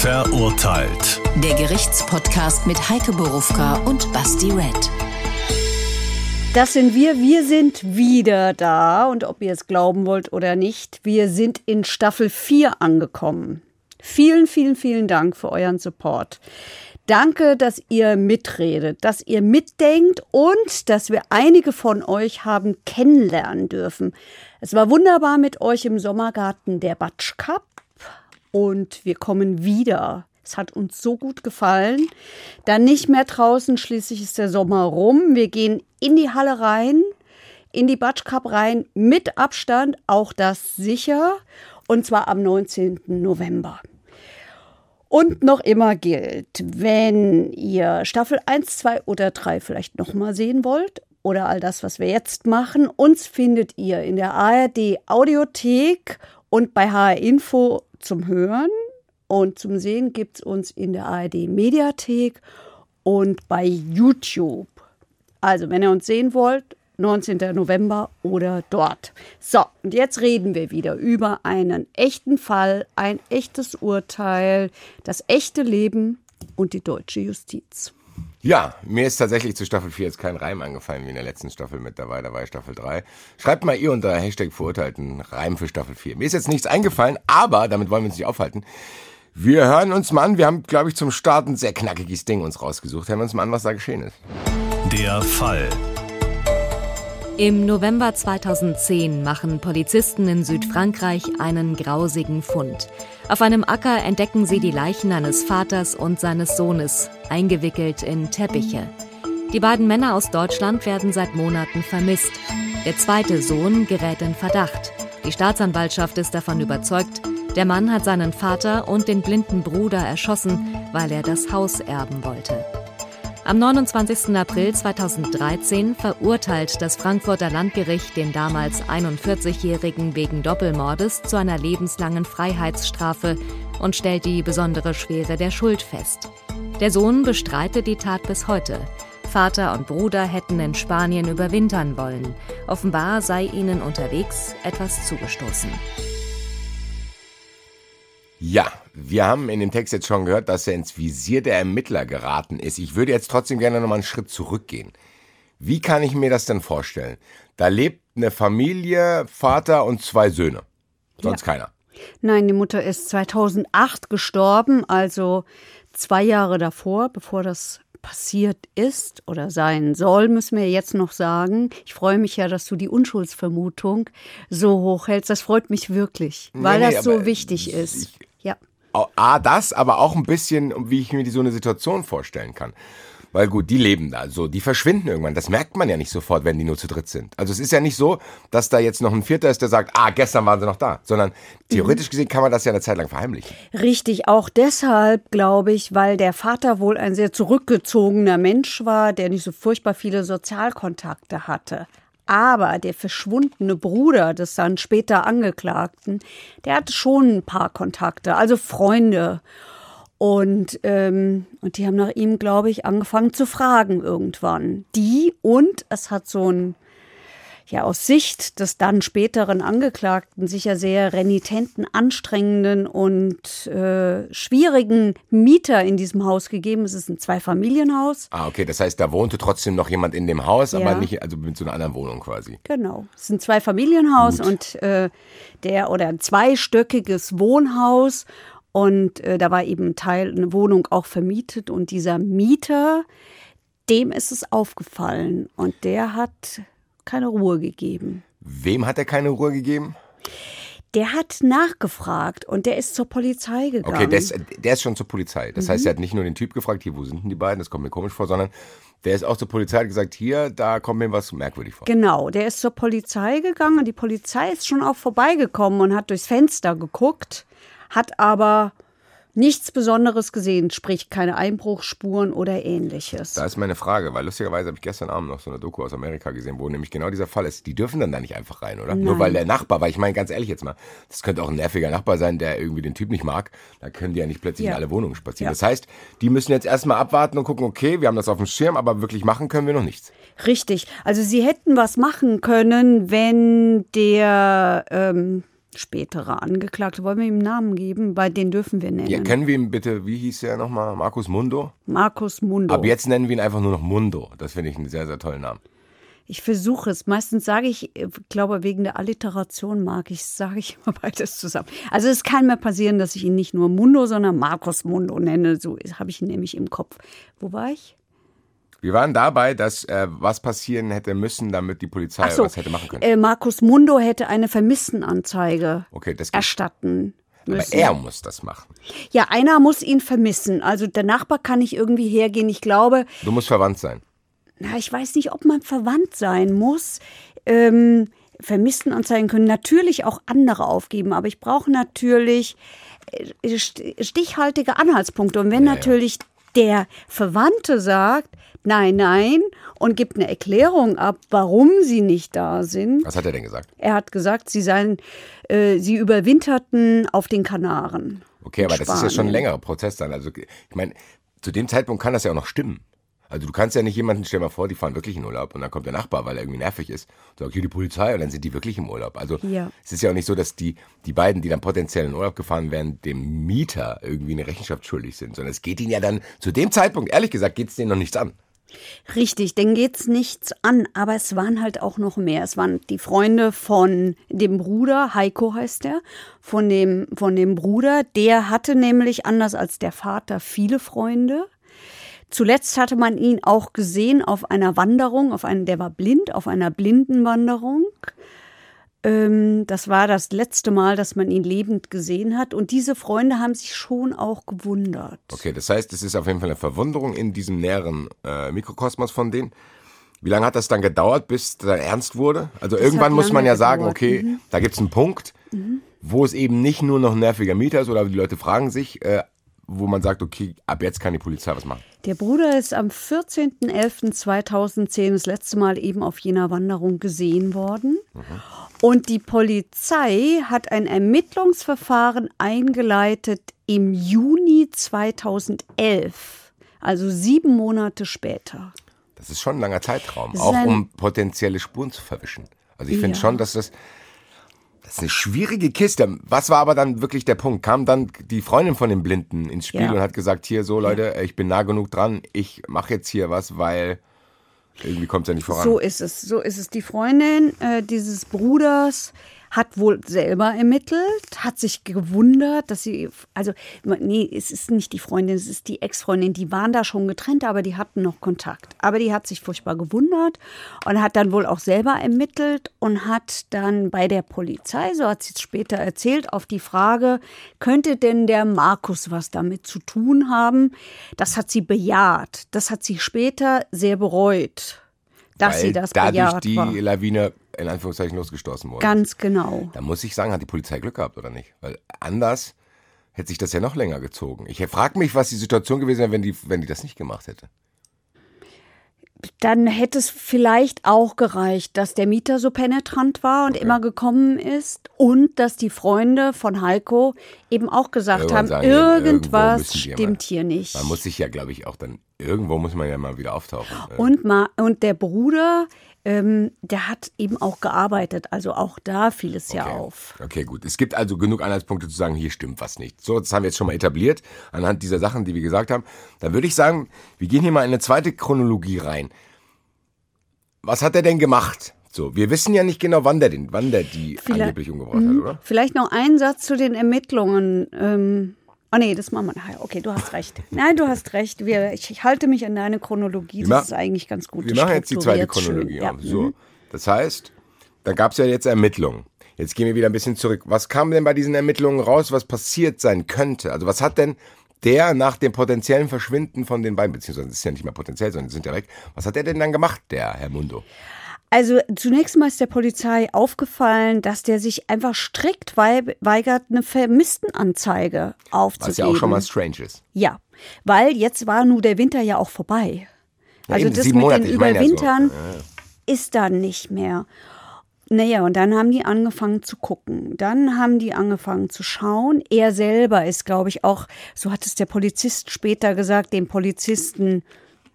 Verurteilt. Der Gerichtspodcast mit Heike Borufka und Basti Red. Das sind wir. Wir sind wieder da. Und ob ihr es glauben wollt oder nicht, wir sind in Staffel 4 angekommen. Vielen, vielen, vielen Dank für euren Support. Danke, dass ihr mitredet, dass ihr mitdenkt und dass wir einige von euch haben kennenlernen dürfen. Es war wunderbar mit euch im Sommergarten der Batsch Cup und wir kommen wieder. Es hat uns so gut gefallen. Dann nicht mehr draußen, schließlich ist der Sommer rum. Wir gehen in die Halle rein, in die Batsch Cup rein, mit Abstand, auch das sicher, und zwar am 19. November. Und noch immer gilt, wenn ihr Staffel 1, 2 oder 3 vielleicht nochmal sehen wollt oder all das, was wir jetzt machen, uns findet ihr in der ARD Audiothek und bei HR Info zum Hören und zum Sehen gibt es uns in der ARD Mediathek und bei YouTube. Also, wenn ihr uns sehen wollt, 19. November oder dort. So, und jetzt reden wir wieder über einen echten Fall, ein echtes Urteil, das echte Leben und die deutsche Justiz. Ja, mir ist tatsächlich zu Staffel 4 jetzt kein Reim angefallen wie in der letzten Staffel mit dabei, da war Staffel 3. Schreibt mal ihr unter Hashtag verurteilten Reim für Staffel 4. Mir ist jetzt nichts eingefallen, aber damit wollen wir uns nicht aufhalten. Wir hören uns mal an, wir haben, glaube ich, zum Start ein sehr knackiges Ding uns rausgesucht. Hören wir uns mal an, was da geschehen ist. Der Fall. Im November 2010 machen Polizisten in Südfrankreich einen grausigen Fund. Auf einem Acker entdecken sie die Leichen eines Vaters und seines Sohnes, eingewickelt in Teppiche. Die beiden Männer aus Deutschland werden seit Monaten vermisst. Der zweite Sohn gerät in Verdacht. Die Staatsanwaltschaft ist davon überzeugt, der Mann hat seinen Vater und den blinden Bruder erschossen, weil er das Haus erben wollte. Am 29. April 2013 verurteilt das Frankfurter Landgericht den damals 41-Jährigen wegen Doppelmordes zu einer lebenslangen Freiheitsstrafe und stellt die besondere Schwere der Schuld fest. Der Sohn bestreitet die Tat bis heute. Vater und Bruder hätten in Spanien überwintern wollen. Offenbar sei ihnen unterwegs etwas zugestoßen. Ja, wir haben in dem Text jetzt schon gehört, dass er ins Visier der Ermittler geraten ist. Ich würde jetzt trotzdem gerne nochmal einen Schritt zurückgehen. Wie kann ich mir das denn vorstellen? Da lebt eine Familie, Vater und zwei Söhne. Sonst ja. keiner. Nein, die Mutter ist 2008 gestorben, also zwei Jahre davor, bevor das passiert ist oder sein soll, müssen wir jetzt noch sagen. Ich freue mich ja, dass du die Unschuldsvermutung so hoch hältst. Das freut mich wirklich, weil nee, nee, das so wichtig ist. Ich, A, das, aber auch ein bisschen, wie ich mir die, so eine Situation vorstellen kann. Weil gut, die leben da, so, die verschwinden irgendwann. Das merkt man ja nicht sofort, wenn die nur zu dritt sind. Also es ist ja nicht so, dass da jetzt noch ein Vierter ist, der sagt, ah, gestern waren sie noch da, sondern theoretisch mhm. gesehen kann man das ja eine Zeit lang verheimlichen. Richtig, auch deshalb, glaube ich, weil der Vater wohl ein sehr zurückgezogener Mensch war, der nicht so furchtbar viele Sozialkontakte hatte. Aber der verschwundene Bruder des dann später Angeklagten, der hatte schon ein paar Kontakte, also Freunde. Und, ähm, und die haben nach ihm, glaube ich, angefangen zu fragen irgendwann. Die und es hat so ein ja aus Sicht des dann späteren Angeklagten sicher sehr renitenten, anstrengenden und äh, schwierigen Mieter in diesem Haus gegeben. Es ist ein Zweifamilienhaus. Ah, okay, das heißt, da wohnte trotzdem noch jemand in dem Haus, ja. aber nicht, also mit so einer anderen Wohnung quasi. Genau. Es ist ein Zweifamilienhaus Gut. und äh, der oder ein zweistöckiges Wohnhaus. Und äh, da war eben ein Teil, eine Wohnung auch vermietet. Und dieser Mieter, dem ist es aufgefallen. Und der hat keine Ruhe gegeben. Wem hat er keine Ruhe gegeben? Der hat nachgefragt und der ist zur Polizei gegangen. Okay, der ist, der ist schon zur Polizei. Das mhm. heißt, er hat nicht nur den Typ gefragt, hier, wo sind denn die beiden? Das kommt mir komisch vor, sondern der ist auch zur Polizei und gesagt, hier, da kommt mir was merkwürdig vor. Genau, der ist zur Polizei gegangen und die Polizei ist schon auch vorbeigekommen und hat durchs Fenster geguckt, hat aber nichts Besonderes gesehen, sprich keine Einbruchspuren oder ähnliches. Da ist meine Frage, weil lustigerweise habe ich gestern Abend noch so eine Doku aus Amerika gesehen, wo nämlich genau dieser Fall ist. Die dürfen dann da nicht einfach rein, oder? Nein. Nur weil der Nachbar, weil ich meine ganz ehrlich jetzt mal, das könnte auch ein nerviger Nachbar sein, der irgendwie den Typ nicht mag. Da können die ja nicht plötzlich ja. in alle Wohnungen spazieren. Ja. Das heißt, die müssen jetzt erstmal abwarten und gucken, okay, wir haben das auf dem Schirm, aber wirklich machen können wir noch nichts. Richtig. Also sie hätten was machen können, wenn der ähm, spätere Angeklagte. Wollen wir ihm einen Namen geben? Bei den dürfen wir nennen. Ja, können wir ihn bitte, wie hieß er nochmal? Markus Mundo? Markus Mundo. Ab jetzt nennen wir ihn einfach nur noch Mundo. Das finde ich einen sehr, sehr tollen Namen. Ich versuche es. Meistens sage ich, ich glaube, wegen der Alliteration mag ich, sage ich immer beides zusammen. Also es kann mir passieren, dass ich ihn nicht nur Mundo, sondern Markus Mundo nenne. So habe ich ihn nämlich im Kopf. Wo war ich? Wir waren dabei, dass äh, was passieren hätte müssen, damit die Polizei so, was hätte machen können. Äh, Markus Mundo hätte eine Vermisstenanzeige Okay, erstatten müssen. Aber er muss das machen. Ja, einer muss ihn vermissen. Also der Nachbar kann nicht irgendwie hergehen. Ich glaube, Du musst verwandt sein. na, ich weiß nicht, ob man verwandt sein muss. Ähm, Vermisstenanzeigen können natürlich auch andere aufgeben, aber ich brauche natürlich äh, st- stichhaltige Anhaltspunkte. Und wenn Ja, ja. Der Verwandte sagt, nein, nein, und gibt eine Erklärung ab, warum sie nicht da sind. Was hat er denn gesagt? Er hat gesagt, sie seien, äh, sie überwinterten auf den Kanaren. Okay, aber das ist ja schon ein längerer Prozess dann. Also ich meine, zu dem Zeitpunkt kann das ja auch noch stimmen. Also du kannst ja nicht jemanden, stell mal vor, die fahren wirklich in Urlaub und dann kommt der Nachbar, weil er irgendwie nervig ist, und sagt, hier die Polizei und dann sind die wirklich im Urlaub. Also Ja. es ist ja auch nicht so, dass die, die beiden, die dann potenziell in Urlaub gefahren wären, dem Mieter irgendwie eine Rechenschaft schuldig sind, sondern es geht ihnen ja dann, zu dem Zeitpunkt, ehrlich gesagt, geht es denen noch nichts an. Richtig, denen geht's nichts an, aber es waren halt auch noch mehr. Es waren die Freunde von dem Bruder, Heiko heißt er, von dem, von dem Bruder. Der hatte nämlich, anders als der Vater, viele Freunde. Zuletzt hatte man ihn auch gesehen auf einer Wanderung, auf einen, der war blind, auf einer Blindenwanderung. Ähm, das war das letzte Mal, dass man ihn lebend gesehen hat. Und diese Freunde haben sich schon auch gewundert. Okay, das heißt, es ist auf jeden Fall eine Verwunderung in diesem näheren äh, Mikrokosmos von denen. Wie lange hat das dann gedauert, bis es dann ernst wurde? Also irgendwann hat muss man ja sagen, gedauert, okay, da gibt's einen Punkt, wo es eben nicht nur noch ein nerviger Mieter ist oder die Leute fragen sich, äh, wo man sagt, okay, ab jetzt kann die Polizei was machen. Der Bruder ist am 14.11.2010 das letzte Mal eben auf jener Wanderung gesehen worden. Und die Polizei hat ein Ermittlungsverfahren eingeleitet im Juni 2011, also sieben Monate später. Das ist schon ein langer Zeitraum, auch um potenzielle Spuren zu verwischen. Also ich finde Ja. schon, dass das, das ist eine schwierige Kiste. Was war aber dann wirklich der Punkt? Kam dann die Freundin von dem Blinden ins Spiel Ja. und hat gesagt, hier so Leute, ich bin nah genug dran, ich mache jetzt hier was, weil irgendwie kommt es ja nicht voran. So ist es, so ist es. Die Freundin äh, dieses Bruders hat wohl selber ermittelt, hat sich gewundert, dass sie, also, nee, es ist nicht die Freundin, es ist die Ex-Freundin, die waren da schon getrennt, aber die hatten noch Kontakt. Aber die hat sich furchtbar gewundert und hat dann wohl auch selber ermittelt und hat dann bei der Polizei, so hat sie es später erzählt, auf die Frage, könnte denn der Markus was damit zu tun haben? Das hat sie bejaht. Das hat sie später sehr bereut dass weil sie das dadurch bejaht die war. Lawine in Anführungszeichen losgestoßen wurde. Ganz genau. Da muss ich sagen, hat die Polizei Glück gehabt oder nicht? Weil anders hätte sich das ja noch länger gezogen. Ich frage mich, was die Situation gewesen wäre, wenn die, wenn die das nicht gemacht hätte. Dann hätte es vielleicht auch gereicht, dass der Mieter so penetrant war und immer gekommen ist und dass die Freunde von Heiko eben auch gesagt Irgendwann haben, sagen irgendwas stimmt hier nicht. Man muss sich ja, glaube ich, auch dann, irgendwo muss man ja mal wieder auftauchen. Und, ma und der Bruder, ähm, der hat eben auch gearbeitet. Also auch da fiel es ja Okay. auf. Okay, gut. Es gibt also genug Anhaltspunkte zu sagen, hier stimmt was nicht. So, das haben wir jetzt schon mal etabliert, anhand dieser Sachen, die wir gesagt haben. Dann würde ich sagen, wir gehen hier mal in eine zweite Chronologie rein. Was hat er denn gemacht? So, wir wissen ja nicht genau, wann der, den, wann der die Vielleicht- angeblich umgebracht hat, oder? Vielleicht noch ein Satz zu den Ermittlungen. Ähm, oh nee, das machen wir nachher. Okay, du hast recht. Nein, du hast recht. Wir, ich, ich halte mich an deine Chronologie. Das ist eigentlich ganz gut. Wir machen jetzt die zweite Chronologie. Ja. So, mhm. das heißt, da gab es ja jetzt Ermittlungen. Jetzt gehen wir wieder ein bisschen zurück. Was kam denn bei diesen Ermittlungen raus, was passiert sein könnte? Also was hat denn der nach dem potenziellen Verschwinden von den beiden, beziehungsweise es ist ja nicht mehr potenziell, sondern die sind ja weg, was hat der denn dann gemacht, der Herr Mundo? Also zunächst mal ist der Polizei aufgefallen, dass der sich einfach strikt wei- weigert, eine Vermisstenanzeige aufzugeben. Was ja auch schon mal strange ist. Ja, weil jetzt war nun der Winter ja auch vorbei. Ja, also eben, das mit Monate, den meine ja so. Überwintern ist dann nicht mehr. Naja, und dann haben die angefangen zu gucken. Dann haben die angefangen zu schauen. Er selber ist, glaube ich, auch, so hat es der Polizist später gesagt, dem Polizisten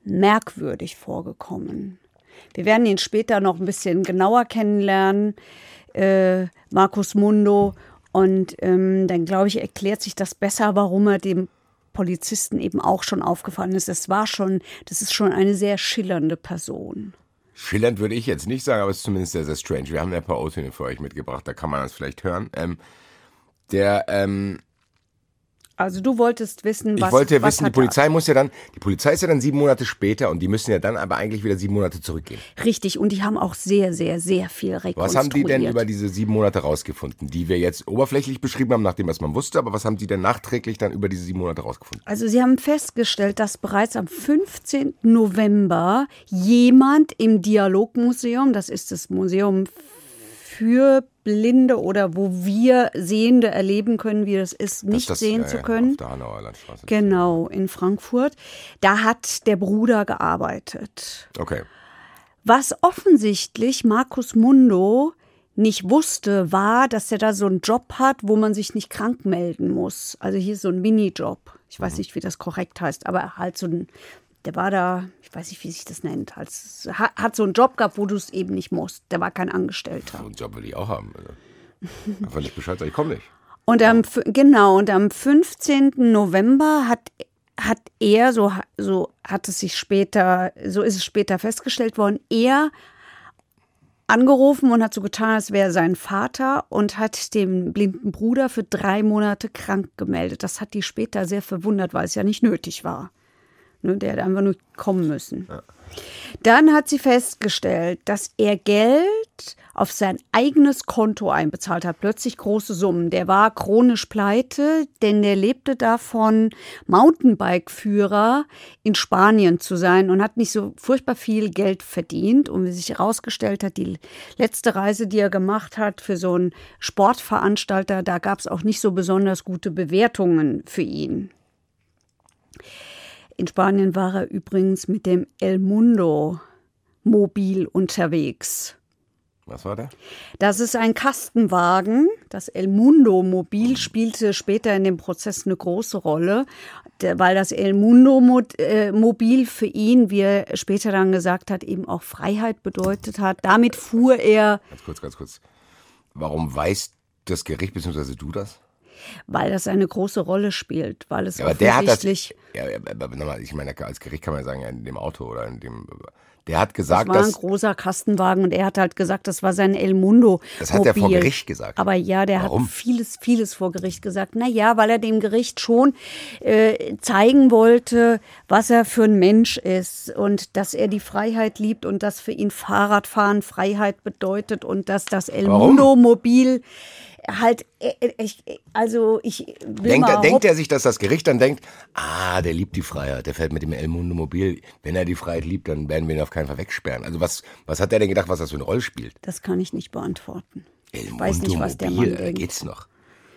merkwürdig vorgekommen. Wir werden ihn später noch ein bisschen genauer kennenlernen. äh, Markus Mundo. Und ähm, dann, glaube ich, erklärt sich das besser, warum er dem Polizisten eben auch schon aufgefallen ist. Das war schon, das ist schon eine sehr schillernde Person. Schillernd würde ich jetzt nicht sagen, aber es ist zumindest sehr, sehr strange. Wir haben ein paar O-Töne für euch mitgebracht, da kann man das vielleicht hören. Ähm, der, ähm, also du wolltest wissen, was Ich wollte was wissen, die Polizei muss ja dann, die Polizei ist ja dann sieben Monate später und die müssen ja dann aber eigentlich wieder sieben Monate zurückgehen. Richtig, und die haben auch sehr, sehr, sehr viel rekonstruiert. Was haben die denn über diese sieben Monate rausgefunden, die wir jetzt oberflächlich beschrieben haben, nach dem, was man wusste, aber was haben die denn nachträglich dann über diese sieben Monate rausgefunden? Also sie haben festgestellt, dass bereits am 15. November jemand im Dialogmuseum, das ist das Museum für Blinde oder wo wir Sehende erleben können, wie das ist, nicht das, sehen ja, zu können. Genau, in Frankfurt. Da hat der Bruder gearbeitet. Okay. Was offensichtlich Markus Mundo nicht wusste, war, dass er da so einen Job hat, wo man sich nicht krank melden muss. Also hier ist so ein Minijob. Ich weiß nicht, wie das korrekt heißt, aber halt so ein, der war da, ich weiß nicht, wie sich das nennt, als, hat, hat so einen Job gehabt, wo du es eben nicht musst. Der war kein Angestellter. So einen Job will ich auch haben. Also. Einfach nicht Bescheid sagen, ich komme nicht. Und am, genau, und am 15. November hat, hat er, so, so hat es sich später, so ist es später festgestellt worden, er angerufen und hat so getan, als wäre sein Vater und hat den blinden Bruder für drei Monate krank gemeldet. Das hat die später sehr verwundert, weil es ja nicht nötig war. Ne, der hätte einfach nur kommen müssen. Dann hat sie festgestellt, dass er Geld auf sein eigenes Konto einbezahlt hat, plötzlich große Summen. Der war chronisch pleite, denn der lebte davon, Mountainbike-Führer in Spanien zu sein und hat nicht so furchtbar viel Geld verdient. Und wie sich herausgestellt hat, die letzte Reise, die er gemacht hat für so einen Sportveranstalter, da gab es auch nicht so besonders gute Bewertungen für ihn. In Spanien war er übrigens mit dem El Mundo Mobil unterwegs. Was war da? Das ist ein Kastenwagen. Das El Mundo Mobil spielte später in dem Prozess eine große Rolle, der- weil das El Mundo äh, Mobil für ihn, wie er später dann gesagt hat, eben auch Freiheit bedeutet hat. Damit fuhr er, Ganz kurz, ganz kurz. Warum weiß das Gericht bzw. du das? Weil das eine große Rolle spielt, weil es Ja, aber der hat das. Ja, aber nochmal, ich meine, als Gericht kann man sagen, in dem Auto oder in dem. Der hat Das gesagt, war ein dass. großer Kastenwagen und er hat halt gesagt, das war sein El Mundo. Das hat er vor. Gericht gesagt. Aber ja, der Warum? hat vieles, vieles vor Gericht gesagt. Na ja, weil er dem Gericht schon äh, zeigen wollte, was er für ein Mensch ist und dass er die Freiheit liebt und dass für ihn Fahrradfahren Freiheit bedeutet und dass das El Warum? Mundo Mobil halt, äh, äh, ich, also ich will Denkt, er, denkt er sich, dass das Gericht dann denkt, ah, der liebt die Freiheit, der fährt mit dem El Mundo Mobil. Wenn er die Freiheit liebt, dann werden wir ihn auf keinen Fall wegsperren. Also was, was hat der denn gedacht, was das für eine Rolle spielt? Das kann ich nicht beantworten. El Ich weiß nicht, was der Mann da denkt. geht's noch.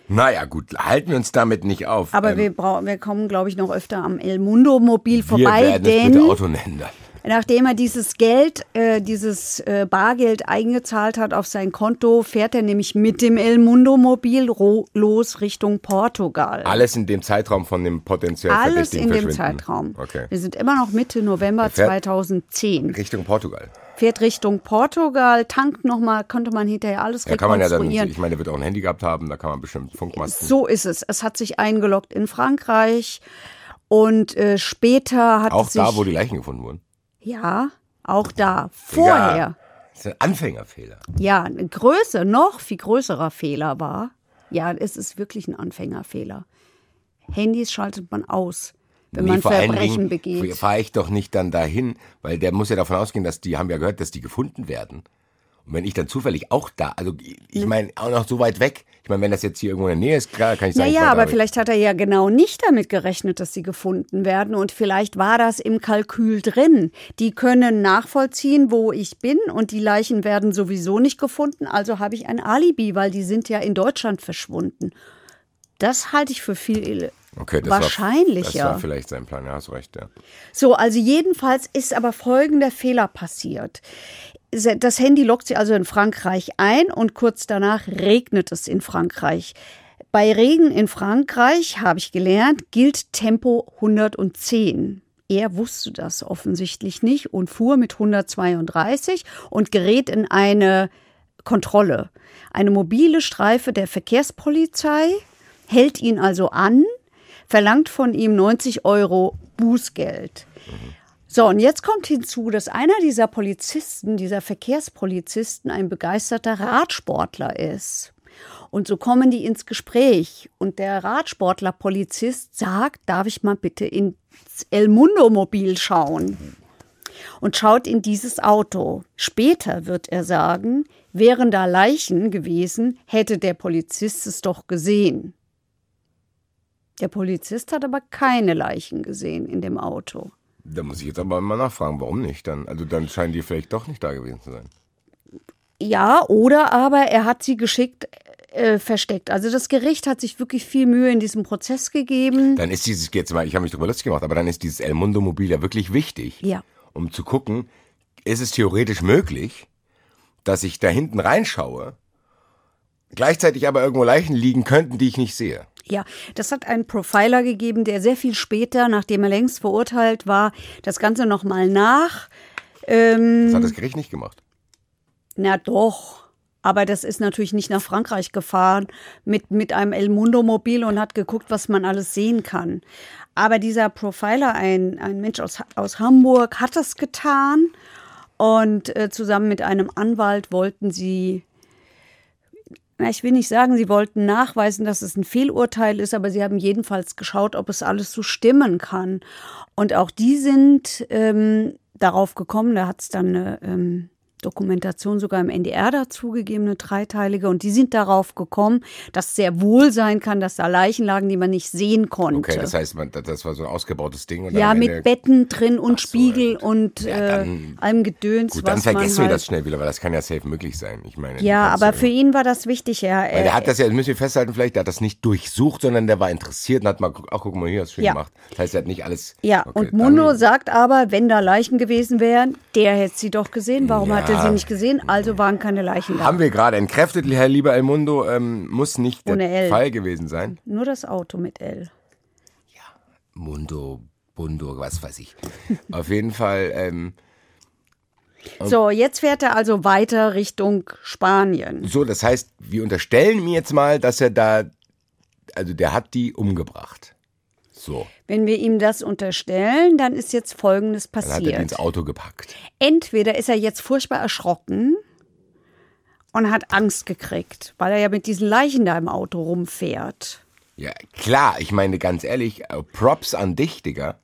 Naja, gut, halten wir uns damit nicht auf. Aber Ähm, wir, wir kommen, glaube ich, noch öfter am El Mundo Mobil wir vorbei, werden es denn bitte Auto nennen dann. Nachdem er dieses Geld, äh, dieses äh, Bargeld eingezahlt hat auf sein Konto, fährt er nämlich mit dem El Mundo Mobil los Richtung Portugal. Alles in dem Zeitraum von dem potenziell Alles in dem. Zeitraum. Okay. Wir sind immer noch Mitte November fährt- 2010. Richtung Portugal. Fährt Richtung Portugal, tankt nochmal, könnte man hinterher alles Da kann man ja dann, rekonstruieren. ich meine, der wird auch ein Handy gehabt haben, da kann man bestimmt Funkmasten. So ist es. Es hat sich eingeloggt in Frankreich und äh, später hat auch es sich da, wo die Leichen gefunden wurden. Ja auch da vorher Ja, das ist ein Anfängerfehler. ja eine Größe noch viel größerer Fehler war. Ja, es ist wirklich ein Anfängerfehler. Handys schaltet man aus, wenn Nee, man Verbrechen begeht. fahre ich doch nicht dann dahin, weil der muss ja davon ausgehen, dass die, haben ja gehört, dass die gefunden werden. Und wenn ich dann zufällig auch da, also ich meine, auch noch so weit weg, ich meine, wenn das jetzt hier irgendwo in der Nähe ist, klar, kann ich sagen, Naja, war aber vielleicht hat er ja genau nicht damit gerechnet, dass sie gefunden werden. Und vielleicht war das im Kalkül drin. Die können nachvollziehen, wo ich bin und die Leichen werden sowieso nicht gefunden. Also habe ich ein Alibi, weil die sind ja in Deutschland verschwunden. Das halte ich für viel okay, das War, wahrscheinlicher. das war vielleicht sein Plan, ja, hast recht, ja. So, also jedenfalls ist aber folgender Fehler passiert. Das Handy lockt sie also in Frankreich ein und kurz danach regnet es in Frankreich. Bei Regen in Frankreich, habe ich gelernt, gilt Tempo 110. Er wusste das offensichtlich nicht und fuhr mit 132 und gerät in eine Kontrolle. Eine mobile Streife der Verkehrspolizei hält ihn also an, verlangt von ihm 90 Euro Bußgeld. So, und jetzt kommt hinzu, dass einer dieser Polizisten, dieser Verkehrspolizisten, ein begeisterter Radsportler ist. Und so kommen die ins Gespräch. Und der Radsportler-Polizist sagt, darf ich mal bitte ins El Mundo-Mobil schauen? Und schaut in dieses Auto. Später wird er sagen, wären da Leichen gewesen, hätte der Polizist es doch gesehen. Der Polizist hat aber keine Leichen gesehen in dem Auto. Da muss ich jetzt aber mal nachfragen, warum nicht dann? Also dann scheinen die vielleicht doch nicht da gewesen zu sein. Ja, oder aber er hat sie geschickt äh, versteckt. Also das Gericht hat sich wirklich viel Mühe in diesem Prozess gegeben. Dann ist dieses, jetzt mal, ich habe mich darüber lustig gemacht, aber dann ist dieses El Mundo Mobil ja wirklich wichtig. Ja. Um zu gucken, ist es theoretisch möglich, dass ich da hinten reinschaue, gleichzeitig aber irgendwo Leichen liegen könnten, die ich nicht sehe. Ja, das hat einen Profiler gegeben, der sehr viel später, nachdem er längst verurteilt war, das Ganze nochmal nach. Ähm, Das hat das Gericht nicht gemacht. Na doch. Aber das ist natürlich nicht nach Frankreich gefahren mit, mit einem El Mundo Mobil und hat geguckt, was man alles sehen kann. Aber dieser Profiler, ein, ein Mensch aus, aus Hamburg, hat das getan. Und äh, zusammen mit einem Anwalt wollten sie, na, ich will nicht sagen, sie wollten nachweisen, dass es ein Fehlurteil ist, aber sie haben jedenfalls geschaut, ob es alles so stimmen kann. Und auch die sind ähm, darauf gekommen, da hat es dann eine ähm, Dokumentation sogar im NDR dazugegeben, eine dreiteilige. Und die sind darauf gekommen, dass sehr wohl sein kann, dass da Leichen lagen, die man nicht sehen konnte. Okay, das heißt, man, das war so ein ausgebautes Ding. Ja, mit Betten drin und so, Spiegel ja, gut. und Ja, äh, dann- allem Gedöns. Gut, dann vergessen wir halt, das schnell wieder, weil das kann ja safe möglich sein. Ich meine, Ja, aber für ihn war das wichtig. Ja, Weil der er, hat das ja, das müssen wir festhalten vielleicht, der hat das nicht durchsucht, sondern der war interessiert und hat mal, ach guck mal hier, hast du schön Ja. gemacht. Das heißt, er hat nicht alles. ja, Okay, und dann- sagt aber, wenn da Leichen gewesen wären, der hätte sie doch gesehen. Warum hat Ja. sie nicht gesehen? Also waren keine Leichen da. Haben wir gerade entkräftet, Herr lieber El Mundo, ähm, muss nicht der Ohne L. Fall gewesen sein. Nur das Auto mit L. Mundo, Bundo, was weiß ich. Auf jeden Fall, ähm, So, jetzt fährt er also weiter Richtung Spanien. so, das heißt, wir unterstellen mir jetzt mal, dass er da, also der hat die umgebracht. So, Wenn wir ihm das unterstellen, dann ist jetzt Folgendes dann hat er die ins passiert. Auto gepackt. Entweder ist er jetzt furchtbar erschrocken und hat Angst gekriegt, weil er ja mit diesen Leichen da im Auto rumfährt. Ja, klar, ich meine ganz ehrlich, äh, Props an dich, Digga,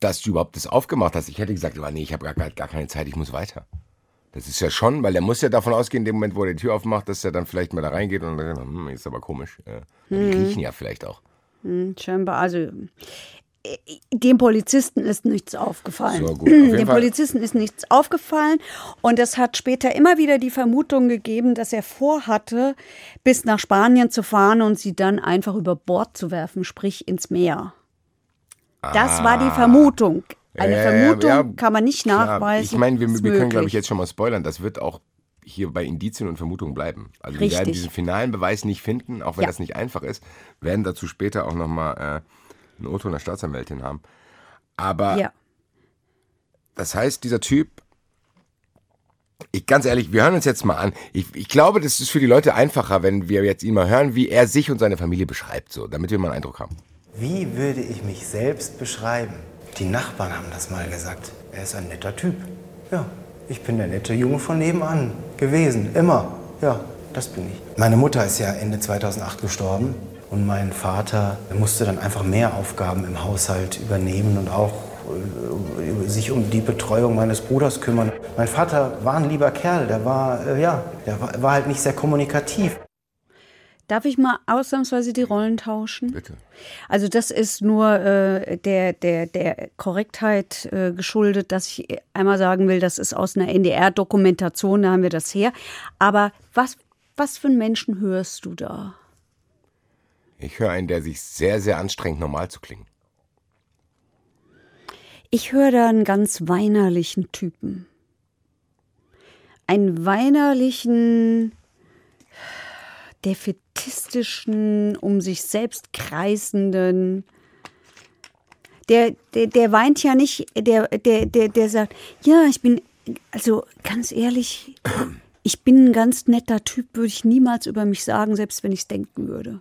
dass du überhaupt das aufgemacht hast. Ich hätte gesagt, aber nee, ich habe gar, gar keine Zeit, ich muss weiter. Das ist ja schon, weil er muss ja davon ausgehen, in dem Moment, wo er die Tür aufmacht, dass er dann vielleicht mal da reingeht und dann, hm, ist aber komisch. Äh, Die riechen ja vielleicht auch. Hm, Scheinbar, also äh, dem Polizisten ist nichts aufgefallen. So, Dem Fall. Polizisten ist nichts aufgefallen und es hat später immer wieder die Vermutung gegeben, dass er vorhatte, bis nach Spanien zu fahren und sie dann einfach über Bord zu werfen, sprich ins Meer. Das war die Vermutung. Eine Ah. Ja, ja, ja, Vermutung ja, kann man nicht nachweisen. Ich meine, wir, wir können, glaube ich, jetzt schon mal spoilern. Das wird auch hier bei Indizien und Vermutungen bleiben. Also wir werden Richtig. diesen finalen Beweis nicht finden, auch wenn Ja. das nicht einfach ist. Werden dazu später auch nochmal äh, einen Otto und eine Staatsanwältin haben. Aber Ja. das heißt, dieser Typ, ich ganz ehrlich, wir hören uns jetzt mal an. Ich, ich glaube, das ist für die Leute einfacher, wenn wir jetzt ihn mal hören, wie er sich und seine Familie beschreibt, so, damit wir mal einen Eindruck haben. Wie würde ich mich selbst beschreiben? Die Nachbarn haben das mal gesagt. Er ist ein netter Typ. Ja, ich bin der nette Junge von nebenan gewesen. Immer. Ja, das bin ich. Meine Mutter ist ja Ende 2008 gestorben. Und mein Vater musste dann einfach mehr Aufgaben im Haushalt übernehmen und auch äh, sich um die Betreuung meines Bruders kümmern. Mein Vater war ein lieber Kerl, der war, äh, ja, der war, war halt nicht sehr kommunikativ. Darf ich mal ausnahmsweise die Rollen tauschen? Bitte. Also das ist nur äh, der, der, der Korrektheit äh, geschuldet, dass ich einmal sagen will, das ist aus einer NDR-Dokumentation, da haben wir das her. Aber was, was für einen Menschen hörst du da? Ich höre einen, der sich sehr, sehr anstrengt, normal zu klingen. Ich höre da einen ganz weinerlichen Typen. Einen weinerlichen, defetistischen, um sich selbst kreisenden. Der, der, der weint ja nicht, der, der, der, der sagt, ja, ich bin, also ganz ehrlich, Ich bin ein ganz netter Typ, würde ich niemals über mich sagen, selbst wenn ich es denken würde.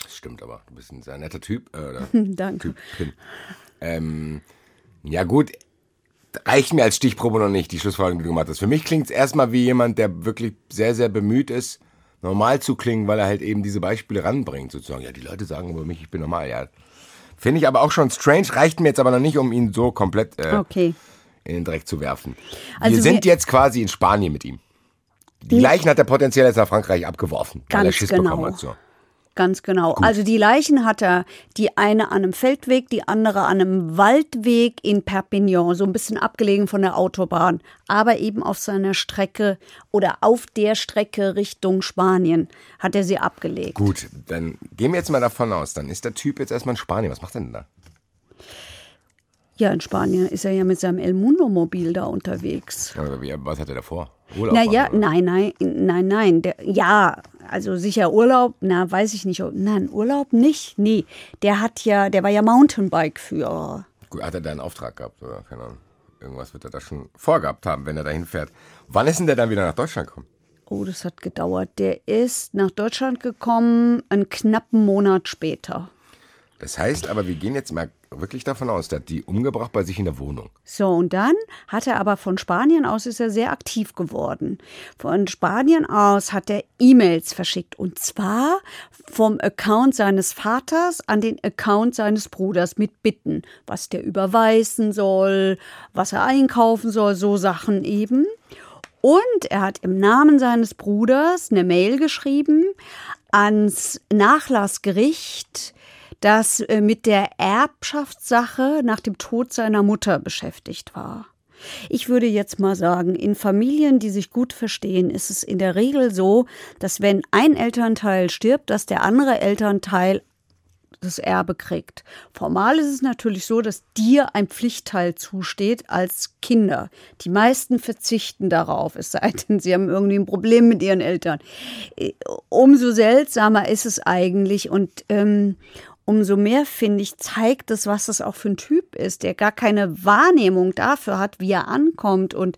Das stimmt aber. Du bist ein sehr netter Typ. Äh, oder Danke. Ähm, ja, gut. Reicht mir als Stichprobe noch nicht, die Schlussfolgerung, die du gemacht hast. Für mich klingt es erstmal wie jemand, der wirklich sehr, sehr bemüht ist, normal zu klingen, weil er halt eben diese Beispiele ranbringt, sozusagen. Ja, die Leute sagen über mich, ich bin normal, ja. Finde ich aber auch schon strange, reicht mir jetzt aber noch nicht, um ihn so komplett äh, Okay. in den Dreck zu werfen. Also wir sind wir- jetzt quasi in Spanien mit ihm. Die Leichen hat er potenziell jetzt nach Frankreich abgeworfen, weil er Schiss genau. bekommen hat. So. Ganz genau. Also die Leichen hat er, die eine an einem Feldweg, die andere an einem Waldweg in Perpignan, so ein bisschen abgelegen von der Autobahn, aber eben auf seiner Strecke oder auf der Strecke Richtung Spanien hat er sie abgelegt. Gut, dann gehen wir jetzt mal davon aus, dann ist der Typ jetzt erstmal in Spanien. Was macht er denn da? Ja, in Spanien ist er ja mit seinem El Mundo Mobil da unterwegs. Wie, was hat er davor? Urlaub Naja, nein, nein, nein, nein. Der, ja, also sicher Urlaub, na, weiß ich nicht. Nein, Urlaub nicht. Nee, der hat ja, der war ja Mountainbike-Führer. Gut, hat er da einen Auftrag gehabt oder keine Ahnung. Irgendwas wird er da schon vorgehabt haben, wenn er dahin fährt. Wann ist denn der dann wieder nach Deutschland gekommen? Oh, das hat gedauert. Der ist nach Deutschland gekommen, einen knappen Monat später. Das heißt aber, wir gehen jetzt mal wirklich davon aus, der hat die umgebracht bei sich in der Wohnung. So, und dann hat er aber von Spanien aus ist er sehr aktiv geworden. Von Spanien aus hat er E-Mails verschickt und zwar vom Account seines Vaters an den Account seines Bruders mit Bitten, was der überweisen soll, was er einkaufen soll, so Sachen eben. Und er hat im Namen seines Bruders eine Mail geschrieben ans Nachlassgericht, das äh, mit der Erbschaftssache nach dem Tod seiner Mutter beschäftigt war. Ich würde jetzt mal sagen, in Familien, die sich gut verstehen, ist es in der Regel so, dass wenn ein Elternteil stirbt, dass der andere Elternteil das Erbe kriegt. Formal ist es natürlich so, dass dir ein Pflichtteil zusteht als Kinder. Die meisten verzichten darauf, es sei denn, sie haben irgendwie ein Problem mit ihren Eltern. Äh, Umso seltsamer ist es eigentlich und ähm, umso mehr, finde ich, zeigt es, was das auch für ein Typ ist, der gar keine Wahrnehmung dafür hat, wie er ankommt und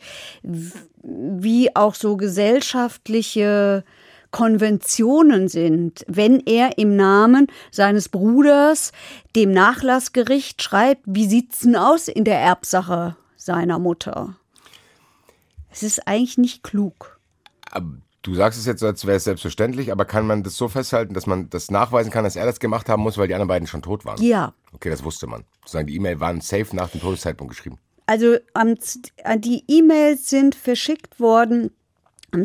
wie auch so gesellschaftliche Konventionen sind, wenn er im Namen seines Bruders dem Nachlassgericht schreibt, wie sieht's denn aus in der Erbsache seiner Mutter? Es ist eigentlich nicht klug. Du sagst es jetzt, als wäre es selbstverständlich, aber kann man das so festhalten, dass man das nachweisen kann, dass er das gemacht haben muss, weil die anderen beiden schon tot waren? Ja, Okay, das wusste man. Sozusagen die E-Mail waren safe nach dem Todeszeitpunkt geschrieben. Also äh, die E-Mails sind verschickt worden am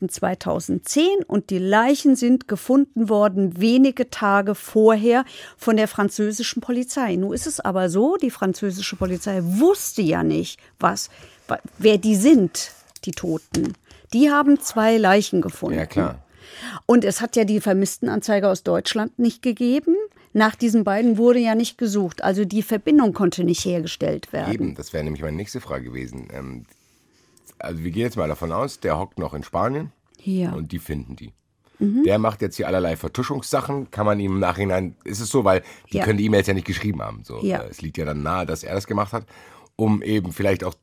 17.11.2010 und die Leichen sind gefunden worden wenige Tage vorher von der französischen Polizei. Nun ist es aber so, die französische Polizei wusste ja nicht, was, wa- wer die sind, die Toten. Die haben zwei Leichen gefunden. Ja, klar. Und es hat ja die Vermisstenanzeige aus Deutschland nicht gegeben. Nach diesen beiden wurde ja nicht gesucht. Also die Verbindung konnte nicht hergestellt werden. Eben, das wäre nämlich meine nächste Frage gewesen. Ähm, also wir gehen jetzt mal davon aus, der hockt noch in Spanien Ja. und die finden die. Der macht jetzt hier allerlei Vertuschungssachen. Kann man ihm im Nachhinein, ist es so, weil die Ja. können die E-Mails ja nicht geschrieben haben. So, Ja. Es liegt ja dann nahe, dass er das gemacht hat, um eben vielleicht auch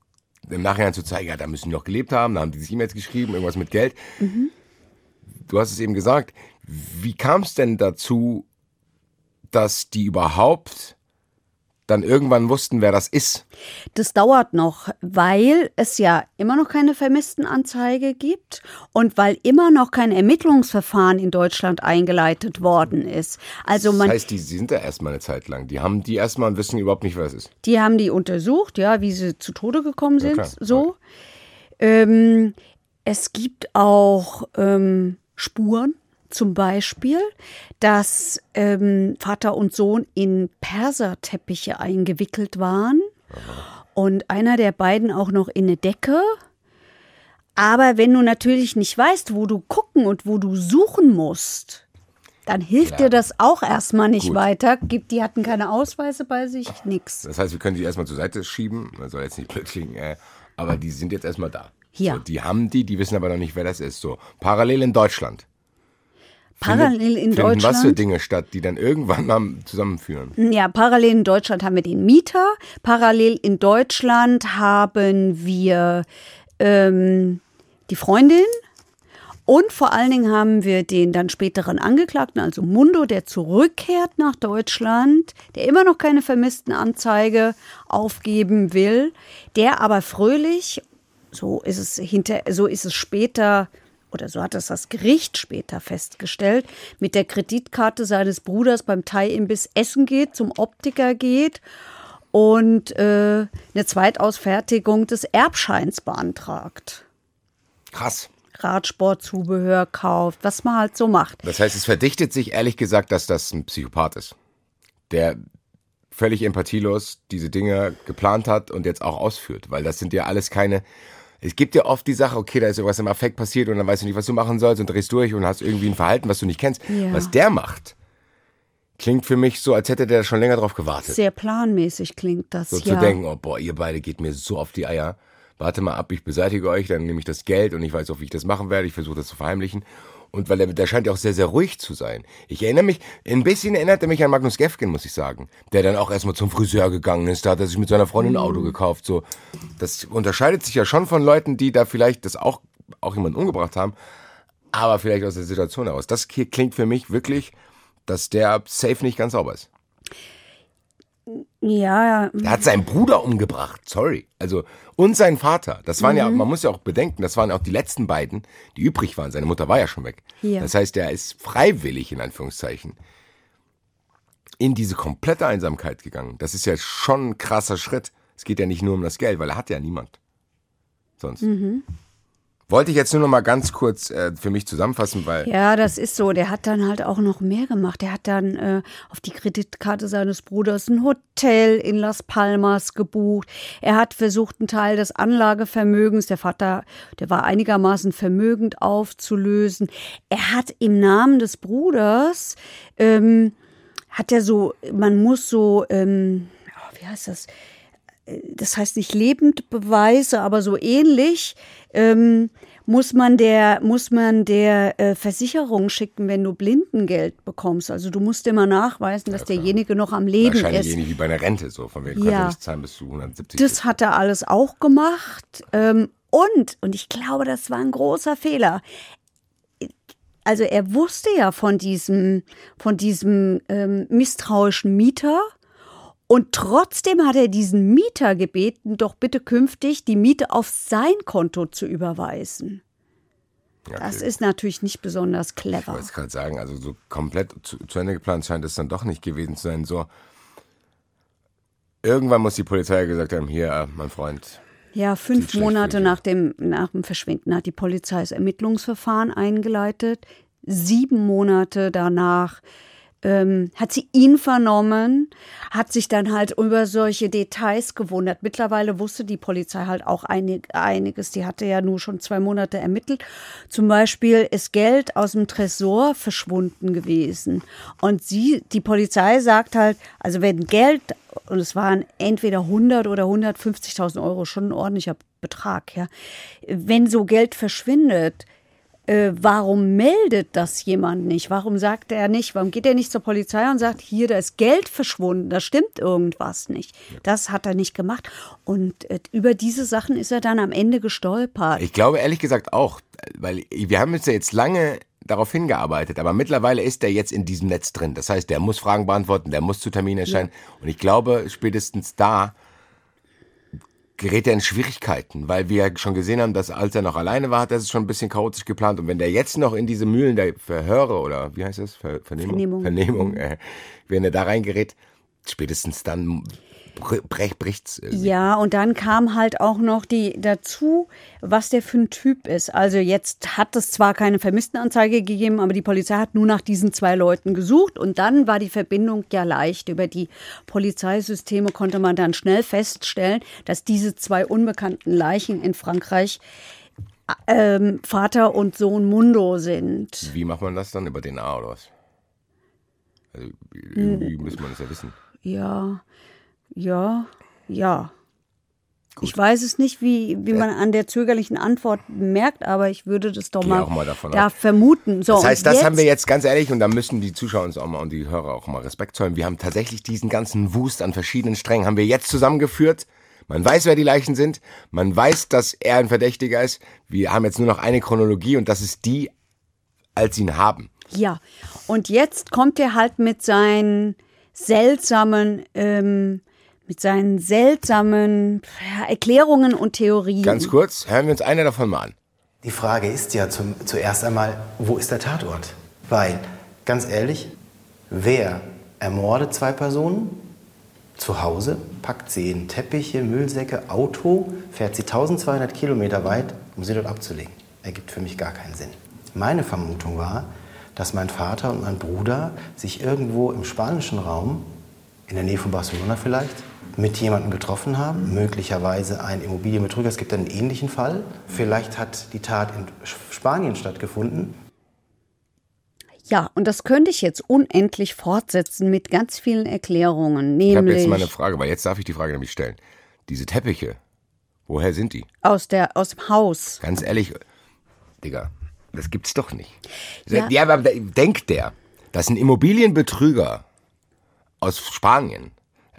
im Nachhinein zu zeigen, ja, da müssen die noch gelebt haben, da haben die sich E-Mails geschrieben, irgendwas mit Geld. Du hast es eben gesagt. Wie kam es denn dazu, dass die überhaupt dann irgendwann wussten, wer das ist? Das dauert noch, weil es ja immer noch keine Vermisstenanzeige gibt und weil immer noch kein Ermittlungsverfahren in Deutschland eingeleitet worden ist. Also man, Das heißt, die sind da erstmal eine Zeit lang. Die haben die erstmal und wissen überhaupt nicht, wer es ist. die haben die untersucht, ja, wie sie zu Tode gekommen sind, klar. so. Ähm, es gibt auch ähm, Spuren, zum Beispiel, dass ähm, Vater und Sohn in Perserteppiche eingewickelt waren und einer der beiden auch noch in eine Decke. Aber wenn du natürlich nicht weißt, wo du gucken und wo du suchen musst, dann hilft Klar. dir das auch erstmal nicht Gut. weiter. Gibt, die hatten keine Ausweise bei sich, nix. Das heißt, wir können die erstmal zur Seite schieben. Das soll jetzt nicht blöd klingen, äh, aber die sind jetzt erstmal da. Ja. So, die haben die, die wissen aber noch nicht, wer das ist. So, parallel in Deutschland. Parallel in finden was für Deutschland. Dinge statt, die dann irgendwann zusammenführen? Ja, parallel in Deutschland haben wir den Mieter. Parallel in Deutschland haben wir ähm, die Freundin und vor allen Dingen haben wir den dann späteren Angeklagten, also Mundo, der zurückkehrt nach Deutschland, der immer noch keine Vermisstenanzeige aufgeben will, der aber fröhlich, so ist es hinter, so ist es später oder so hat es das Gericht später festgestellt, mit der Kreditkarte seines Bruders beim Thai-Imbiss essen geht, zum Optiker geht und äh, eine Zweitausfertigung des Erbscheins beantragt. Krass. Radsportzubehör kauft, was man halt so macht. Das heißt, es verdichtet sich ehrlich gesagt, dass das ein Psychopath ist, der völlig empathielos diese Dinge geplant hat und jetzt auch ausführt, weil das sind ja alles keine. Es gibt ja oft die Sache, okay, da ist irgendwas im Affekt passiert und dann weißt du nicht, was du machen sollst und drehst durch und hast irgendwie ein Verhalten, was du nicht kennst. Ja. Was der macht, klingt für mich so, als hätte der schon länger drauf gewartet. Sehr planmäßig klingt das, So ja. zu denken, oh boah, ihr beide geht mir so auf die Eier. Warte mal ab, ich beseitige euch, dann nehme ich das Geld und ich weiß auch, wie ich das machen werde. Ich versuche das zu verheimlichen. Und weil er, der scheint ja auch sehr, sehr ruhig zu sein. Ich erinnere mich, ein bisschen erinnert er mich an Magnus Gefgen, muss ich sagen. Der dann auch erstmal zum Friseur gegangen ist, da hat er sich mit seiner Freundin ein Auto gekauft, so. Das unterscheidet sich ja schon von Leuten, die da vielleicht das auch, auch jemanden umgebracht haben, aber vielleicht aus der Situation heraus. Das hier klingt für mich wirklich, dass der safe nicht ganz sauber ist. Ja, Er hat seinen Bruder umgebracht, sorry. Also, und seinen Vater. Das waren ja, man muss ja auch bedenken, das waren auch die letzten beiden, die übrig waren. Seine Mutter war ja schon weg. Ja. Das heißt, er ist freiwillig, in Anführungszeichen, in diese komplette Einsamkeit gegangen. Das ist ja schon ein krasser Schritt. Es geht ja nicht nur um das Geld, weil er hat ja niemand. Sonst. Wollte ich jetzt nur noch mal ganz kurz äh, für mich zusammenfassen, weil Ja, das ist so. Der hat dann halt auch noch mehr gemacht. Der hat dann äh, auf die Kreditkarte seines Bruders ein Hotel in Las Palmas gebucht. Er hat versucht, einen Teil des Anlagevermögens, der Vater, der war einigermaßen vermögend aufzulösen. Er hat im Namen des Bruders, ähm, hat er so, man muss so, ähm, oh, wie heißt das? Das heißt nicht Lebendbeweise, aber so ähnlich, ähm, muss man der, muss man der äh, Versicherung schicken, wenn du Blindengeld bekommst. Also du musst immer nachweisen, dass derjenige noch am Leben wahrscheinlich ist. ähnlich wie bei einer Rente, so von wegen Ja. nicht zahlen bis zu 170. Das hat er alles auch gemacht. Ähm, und, und ich glaube, das war ein großer Fehler. Also er wusste ja von diesem, von diesem ähm, misstrauischen Mieter. Und trotzdem hat er diesen Mieter gebeten, doch bitte künftig die Miete auf sein Konto zu überweisen. Ja, Das okay. ist natürlich nicht besonders Ich clever. wollte es gerade sagen, also so komplett zu, zu Ende geplant scheint es dann doch nicht gewesen zu sein. So, irgendwann muss die Polizei gesagt haben, hier, äh, mein Freund, Ja, fünf Monate nach dem, nach dem Verschwinden hat die Polizei das Ermittlungsverfahren eingeleitet. Sieben Monate danach ähm, hat sie ihn vernommen, hat sich dann halt über solche Details gewundert. Mittlerweile wusste die Polizei halt auch einig, einiges. Die hatte ja nur schon zwei Monate ermittelt. Zum Beispiel ist Geld aus dem Tresor verschwunden gewesen. Und sie, die Polizei sagt halt, also wenn Geld, und es waren entweder 100 oder 150.000 Euro, schon ein ordentlicher Betrag, ja. Wenn so Geld verschwindet, äh, warum meldet das jemand nicht? Warum sagt er nicht, warum geht er nicht zur Polizei und sagt, hier, da ist Geld verschwunden, da stimmt irgendwas nicht. Das hat er nicht gemacht. Und äh, über diese Sachen ist er dann am Ende gestolpert. ich glaube ehrlich gesagt auch, weil wir haben jetzt ja jetzt lange darauf hingearbeitet, aber mittlerweile ist er jetzt in diesem Netz drin. Das heißt, der muss Fragen beantworten, der muss zu Terminen erscheinen. Und ich glaube, spätestens da gerät er in Schwierigkeiten, weil wir schon gesehen haben, dass als er noch alleine war, hat er es schon ein bisschen chaotisch geplant. Und wenn der jetzt noch in diese Mühlen der Verhöre oder wie heißt das? Ver Vernehmung? Vernehmung. Vernehmung, äh, wenn er da reingerät, spätestens dann brech, bricht's. irgendwie. Ja, und dann kam halt auch noch die dazu, was der für ein Typ ist. Also jetzt hat es zwar keine Vermisstenanzeige gegeben, aber die Polizei hat nur nach diesen zwei Leuten gesucht und dann war die Verbindung ja leicht. Über die Polizeisysteme konnte man dann schnell feststellen, dass diese zwei unbekannten Leichen in Frankreich ähm, Vater und Sohn Mundo sind. Wie macht man das dann? Über DNA oder was? Also, irgendwie müsste man das ja wissen. Ja, ja, ja. Ich weiß es nicht, wie, wie man an der zögerlichen Antwort merkt, aber ich würde das doch Gehe mal, mal davon da aus. vermuten. So, Das heißt, das jetzt, haben wir jetzt ganz ehrlich und da müssen die Zuschauer uns auch mal und die Hörer auch mal Respekt zollen. Wir haben tatsächlich diesen ganzen Wust an verschiedenen Strängen haben wir jetzt zusammengeführt Man weiß, wer die Leichen sind. Man weiß, dass er ein Verdächtiger ist. Wir haben jetzt nur noch eine Chronologie und das ist die, als sie ihn haben. Ja, und jetzt kommt er halt mit seinen seltsamen, ähm, mit seinen seltsamen Erklärungen und Theorien. Ganz kurz, hören wir uns eine davon mal an. Die Frage ist ja zum, zuerst einmal, wo ist der Tatort? Weil, ganz ehrlich, wer ermordet zwei Personen zu Hause, packt sie in Teppiche, Müllsäcke, Auto, fährt sie 1200 Kilometer weit, um sie dort abzulegen? Ergibt für mich gar keinen Sinn. Meine Vermutung war, dass mein Vater und mein Bruder sich irgendwo im spanischen Raum, in der Nähe von Barcelona vielleicht, mit jemandem getroffen haben, möglicherweise ein Immobilienbetrüger. Es gibt einen ähnlichen Fall. Vielleicht hat die Tat in Spanien stattgefunden. Ja, und das könnte ich jetzt unendlich fortsetzen mit ganz vielen Erklärungen. Nämlich Ich habe jetzt mal eine Frage, weil jetzt darf ich die Frage nämlich stellen. Diese Teppiche, woher sind die? aus, der, aus dem Haus. Ganz ehrlich, Digga, das gibt's doch nicht. Ja. Ja, aber denkt der, dass ein Immobilienbetrüger aus Spanien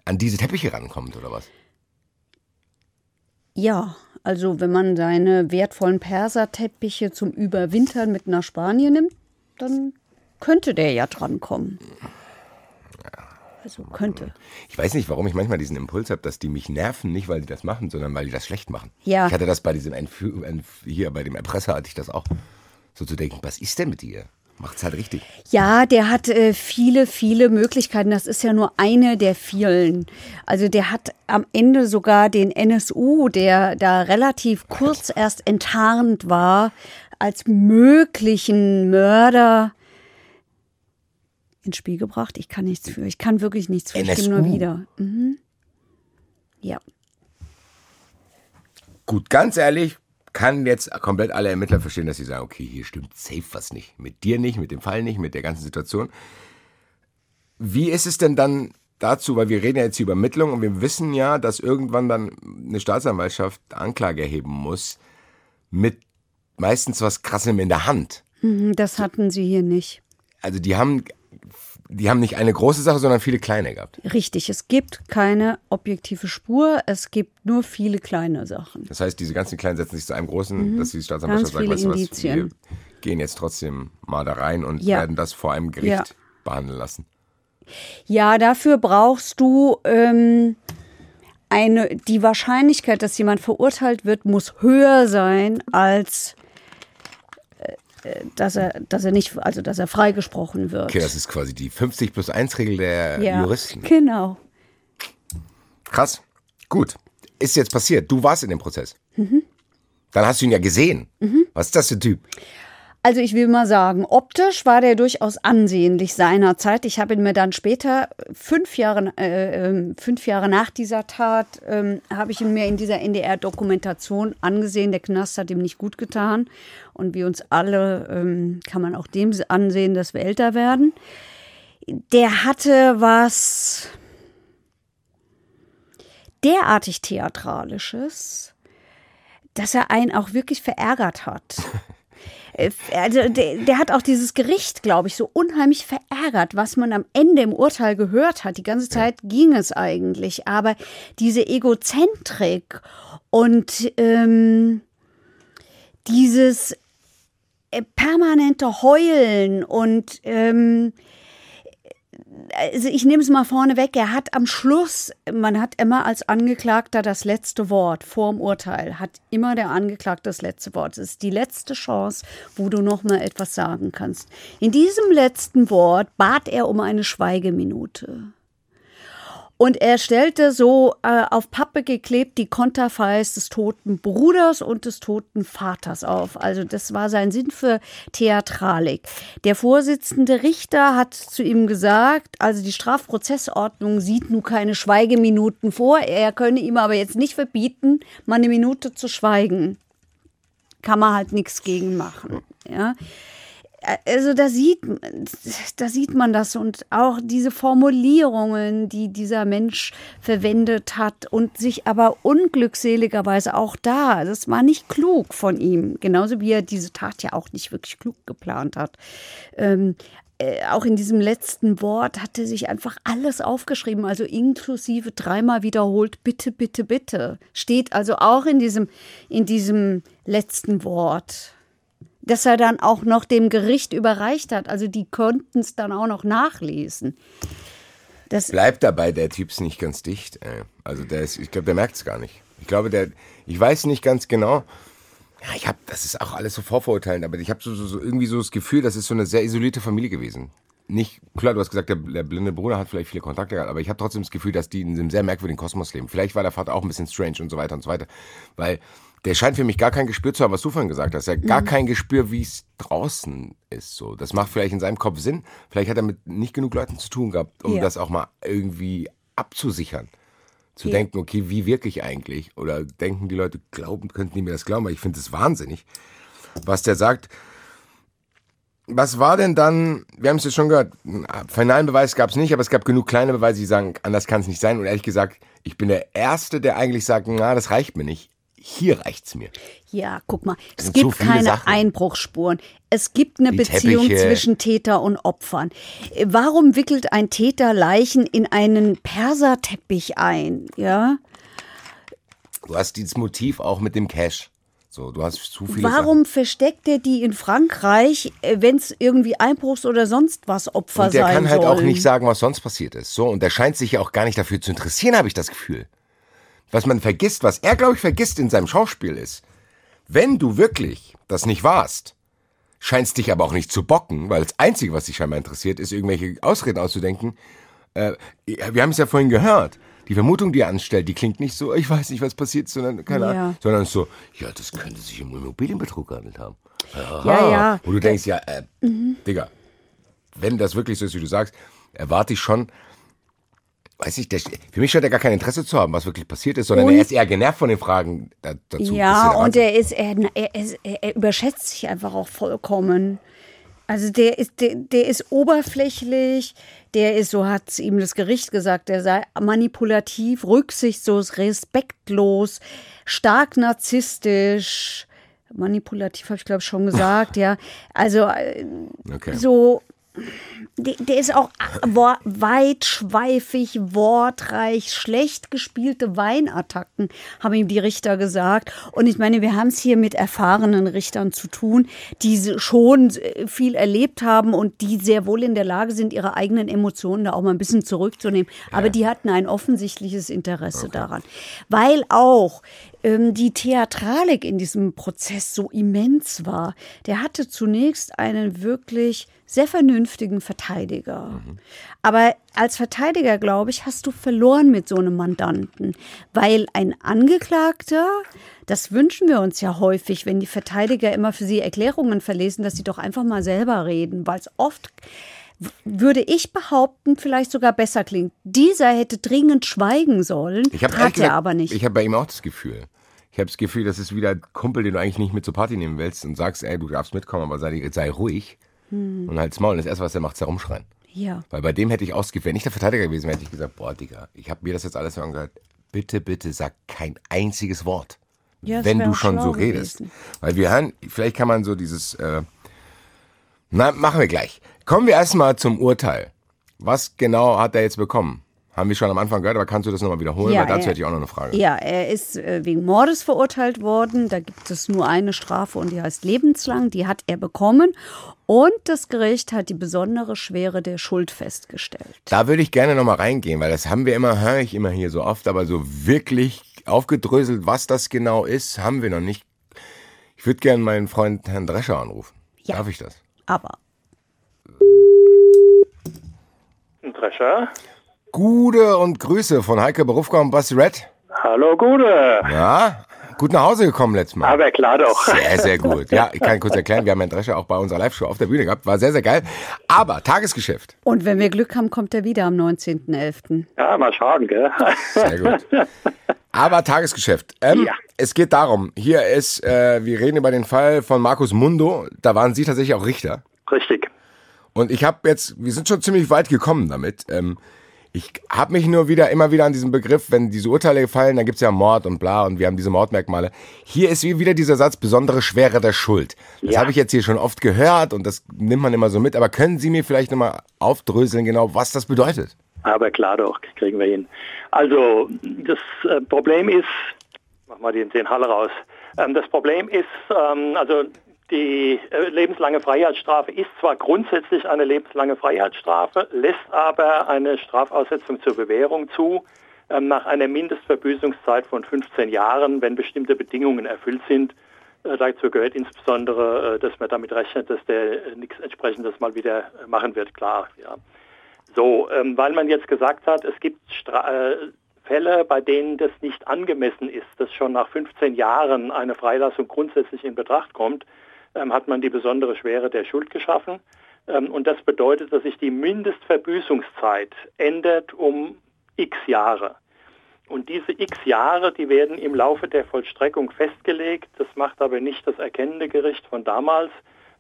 an diese Teppiche rankommt oder was? Ja, also wenn man seine wertvollen Perserteppiche zum Überwintern mit nach Spanien nimmt, dann könnte der ja drankommen. Also könnte. Ich weiß nicht, warum ich manchmal diesen Impuls habe, dass die mich nerven, nicht weil die das machen, sondern weil die das schlecht machen. Ja. Ich hatte das bei diesem Entf hier bei dem Erpresser hatte ich das auch, so zu denken, was ist denn mit dir? Macht's halt richtig. Ja, der hat äh, viele, viele Möglichkeiten. Das ist ja nur eine der vielen. Also der hat am Ende sogar den NSU, der da relativ kurz erst enttarnt war, als möglichen Mörder ins Spiel gebracht. Ich kann nichts für. Ich kann wirklich nichts für. Ich gebe nur NSU? wieder. Mhm. Ja. Gut, ganz ehrlich, kann jetzt komplett alle Ermittler verstehen, dass sie sagen, okay, hier stimmt safe was nicht. Mit dir nicht, mit dem Fall nicht, mit der ganzen Situation. Wie ist es denn dann dazu, weil wir reden ja jetzt hier über Ermittlungen und wir wissen ja, dass irgendwann dann eine Staatsanwaltschaft Anklage erheben muss mit meistens was Krassem in der Hand. Mhm, Das hatten sie hier nicht. Also die haben, die haben nicht eine große Sache, sondern viele kleine gehabt. Richtig, es gibt keine objektive Spur, es gibt nur viele kleine Sachen. Das heißt, diese ganzen kleinen setzen sich zu einem großen, dass die Staatsanwaltschaft Mhm. Sagt, weißt du was, wir gehen jetzt trotzdem mal da rein und Ja. werden das vor einem Gericht Ja. behandeln lassen. Ja, dafür brauchst du ähm, eine, die Wahrscheinlichkeit, dass jemand verurteilt wird, muss höher sein als dass er, dass er nicht, also dass er freigesprochen wird. Okay, das ist quasi die 50 plus 1 Regel der ja, Juristen. Genau. Krass. Gut. Ist jetzt passiert. Du warst in dem Prozess. Mhm. Dann hast du ihn ja gesehen. Was ist das für ein Typ? Also ich will mal sagen, optisch war der durchaus ansehnlich seinerzeit. Ich habe ihn mir dann später, fünf Jahre, äh, ähm, fünf Jahre nach dieser Tat, ähm, habe ich ihn mir in dieser NDR-Dokumentation angesehen. Der Knast hat ihm nicht gut getan. Und wie uns alle ähm, kann man auch dem ansehen, dass wir älter werden. Der hatte was derartig Theatralisches, dass er einen auch wirklich verärgert hat. Also der, der hat auch dieses Gericht, glaube ich, so unheimlich verärgert, was man am Ende im Urteil gehört hat. Die ganze Zeit ging es eigentlich, aber diese Egozentrik und ähm, dieses äh, permanente Heulen und ähm, also ich nehme es mal vorne weg, er hat am Schluss, man hat immer als Angeklagter das letzte Wort vor dem Urteil, hat immer der Angeklagte das letzte Wort. Es ist die letzte Chance, wo du noch mal etwas sagen kannst. In diesem letzten Wort bat er um eine Schweigeminute. Und er stellte so äh, auf Pappe geklebt die Konterfeis des toten Bruders und des toten Vaters auf. Also das war sein Sinn für Theatralik. Der Vorsitzende Richter hat zu ihm gesagt, also die Strafprozessordnung sieht nun keine Schweigeminuten vor. Er könne ihm aber jetzt nicht verbieten, mal eine Minute zu schweigen. Kann man halt nichts gegen machen. Ja. Also da sieht, da sieht man das und auch diese Formulierungen, die dieser Mensch verwendet hat und sich aber unglückseligerweise auch da, das war nicht klug von ihm, genauso wie er diese Tat ja auch nicht wirklich klug geplant hat. Ähm, äh, auch in diesem letzten Wort hat er sich einfach alles aufgeschrieben, also inklusive dreimal wiederholt, bitte, bitte, bitte. Steht also auch in diesem, in diesem letzten Wort. Das er dann auch noch dem Gericht überreicht hat. Also die konnten es dann auch noch nachlesen. Das Bleibt dabei, der Typ ist nicht ganz dicht. Also der ist, ich glaube, der merkt es gar nicht. Ich glaube, der, ich weiß nicht ganz genau. Ja, ich habe, das ist auch alles so vorverurteilend, aber ich habe so, so, so irgendwie so das Gefühl, das ist so eine sehr isolierte Familie gewesen. Nicht, klar, du hast gesagt, der, der blinde Bruder hat vielleicht viele Kontakte gehabt, aber ich habe trotzdem das Gefühl, dass die in einem sehr merkwürdigen Kosmos leben. Vielleicht war der Vater auch ein bisschen strange und so weiter und so weiter. Weil der scheint für mich gar kein Gespür zu haben, was du vorhin gesagt hast. Er hat gar mhm. kein Gespür, wie es draußen ist. So, das macht vielleicht in seinem Kopf Sinn. Vielleicht hat er mit nicht genug Leuten zu tun gehabt, um ja. das auch mal irgendwie abzusichern zu ja. denken, okay, wie wirklich eigentlich? Oder denken die Leute, glauben, könnten die mir das glauben? Weil ich finde es wahnsinnig, was der sagt. Was war denn dann, wir haben es jetzt schon gehört, finalen Beweis gab es nicht, aber es gab genug kleine Beweise, die sagen, anders kann es nicht sein. Und ehrlich gesagt, ich bin der Erste, der eigentlich sagt, na, das reicht mir nicht hier reicht's mir. Ja, guck mal, es gibt so keine Sachen. Einbruchsspuren. Es gibt eine Die Beziehung Teppiche. zwischen Täter und Opfern. Warum wickelt ein Täter Leichen in einen Perserteppich ein? Ja. Du hast dieses Motiv auch mit dem Cash. So, du hast zu viele Warum Sachen. versteckt er die in Frankreich, äh, wenn es irgendwie Einbruchs oder sonst was Opfer und der sein kann halt sollen? auch nicht sagen, was sonst passiert ist. So, und der scheint sich ja auch gar nicht dafür zu interessieren, habe ich das Gefühl was man vergisst, was er, glaube ich, vergisst in seinem Schauspiel ist, wenn du wirklich das nicht warst, scheinst dich aber auch nicht zu bocken, weil das Einzige, was dich scheinbar interessiert, ist, irgendwelche Ausreden auszudenken. Äh, wir haben es ja vorhin gehört. Die Vermutung, die er anstellt, die klingt nicht so, ich weiß nicht, was passiert, sondern, keine ja. Ahnung, sondern so, ja, das könnte sich um Immobilienbetrug gehandelt haben. Aha. Ja, ja. Wo du denkst, ja, äh, mhm. Digga, wenn das wirklich so ist, wie du sagst, erwarte ich schon, weiß ich, der, für mich scheint er gar kein Interesse zu haben, was wirklich passiert ist, sondern und, er ist eher genervt von den Fragen dazu. Ja, und er ist, er, er, er, er überschätzt sich einfach auch vollkommen. Also der ist, der, der ist oberflächlich, der ist, so hat ihm das Gericht gesagt, der sei manipulativ, rücksichtslos, respektlos, stark narzisstisch. Manipulativ habe ich glaube schon gesagt, ja. Also äh, okay. so der ist auch weitschweifig, wortreich, schlecht gespielte Weinattacken, haben ihm die Richter gesagt. Und ich meine, wir haben es hier mit erfahrenen Richtern zu tun, die schon viel erlebt haben und die sehr wohl in der Lage sind, ihre eigenen Emotionen da auch mal ein bisschen zurückzunehmen. Aber ja. die hatten ein offensichtliches Interesse okay. daran. Weil auch die Theatralik in diesem Prozess so immens war. Der hatte zunächst einen wirklich sehr vernünftigen Verteidiger. Mhm. Aber als Verteidiger, glaube ich, hast du verloren mit so einem Mandanten, weil ein Angeklagter, das wünschen wir uns ja häufig, wenn die Verteidiger immer für sie Erklärungen verlesen, dass sie doch einfach mal selber reden, weil es oft würde ich behaupten, vielleicht sogar besser klingt. Dieser hätte dringend schweigen sollen, ich hat gesagt, er aber nicht. Ich habe bei ihm auch das Gefühl. Ich habe das Gefühl, das ist wieder ein Kumpel, den du eigentlich nicht mit zur Party nehmen willst und sagst, ey, du darfst mitkommen, aber sei, sei ruhig. Hm. Und halt's Maul. Und das erste, was er macht, ist herumschreien. Ja. Weil bei dem hätte ich ausgewählt, wenn ich der Verteidiger gewesen wäre, hätte ich gesagt, boah, Digga, ich habe mir das jetzt alles so angehört. Bitte, bitte sag kein einziges Wort. Ja, wenn du schon so redest. Gewesen. Weil wir hören, vielleicht kann man so dieses, äh, na, machen wir gleich. Kommen wir erstmal zum Urteil. Was genau hat er jetzt bekommen? Haben wir schon am Anfang gehört, aber kannst du das nochmal wiederholen? Ja, Weil dazu er, hätte ich auch noch eine Frage. Ja, er ist äh, wegen Mordes verurteilt worden. Da gibt es nur eine Strafe und die heißt lebenslang. Die hat er bekommen. Und das Gericht hat die besondere Schwere der Schuld festgestellt. Da würde ich gerne nochmal reingehen, weil das haben wir immer, höre ich immer hier so oft, aber so wirklich aufgedröselt, was das genau ist, haben wir noch nicht. Ich würde gerne meinen Freund Herrn Drescher anrufen. Ja, Darf ich das? Aber. Drescher? Gude und Grüße von Heike Berufka und Basti Red. Hallo Gude. Ja, gut nach Hause gekommen letztes Mal. Aber klar doch. Sehr, sehr gut. Ja, ich kann kurz erklären, wir haben Herrn Drescher auch bei unserer Live-Show auf der Bühne gehabt. War sehr, sehr geil. Aber Tagesgeschäft. Und wenn wir Glück haben, kommt er wieder am 19.11. Ja, mal schauen, gell? Sehr gut. Aber Tagesgeschäft. Ähm, ja. Es geht darum, hier ist, äh, wir reden über den Fall von Markus Mundo. Da waren Sie tatsächlich auch Richter. Richtig. Und ich habe jetzt, wir sind schon ziemlich weit gekommen damit. Ähm, Ich habe mich nur wieder immer wieder an diesen Begriff, wenn diese Urteile fallen, dann gibt's ja Mord und bla und wir haben diese Mordmerkmale. Hier ist wie wieder dieser Satz, besondere Schwere der Schuld. Das Ja. habe ich jetzt hier schon oft gehört und das nimmt man immer so mit. Aber können Sie mir vielleicht nochmal aufdröseln, genau, was das bedeutet? Aber klar doch, kriegen wir hin. Also das äh, Problem ist, mach mal den, den Hall raus. Ähm, das Problem ist, ähm, also die äh, lebenslange Freiheitsstrafe ist zwar grundsätzlich eine lebenslange Freiheitsstrafe, lässt aber eine Strafaussetzung zur Bewährung zu ähm, nach einer Mindestverbüßungszeit von 15 Jahren, wenn bestimmte Bedingungen erfüllt sind. Äh, dazu gehört insbesondere, äh, dass man damit rechnet, dass der äh, nichts entsprechendes mal wieder äh, machen wird, klar. Ja. So, ähm, weil man jetzt gesagt hat, es gibt Stra äh, Fälle, bei denen das nicht angemessen ist, dass schon nach 15 Jahren eine Freilassung grundsätzlich in Betracht kommt, hat man die besondere Schwere der Schuld geschaffen. Ähm, und das bedeutet, dass sich die Mindestverbüßungszeit ändert um x Jahre. Und diese x Jahre, die werden im Laufe der Vollstreckung festgelegt. Das macht aber nicht das erkennende Gericht von damals,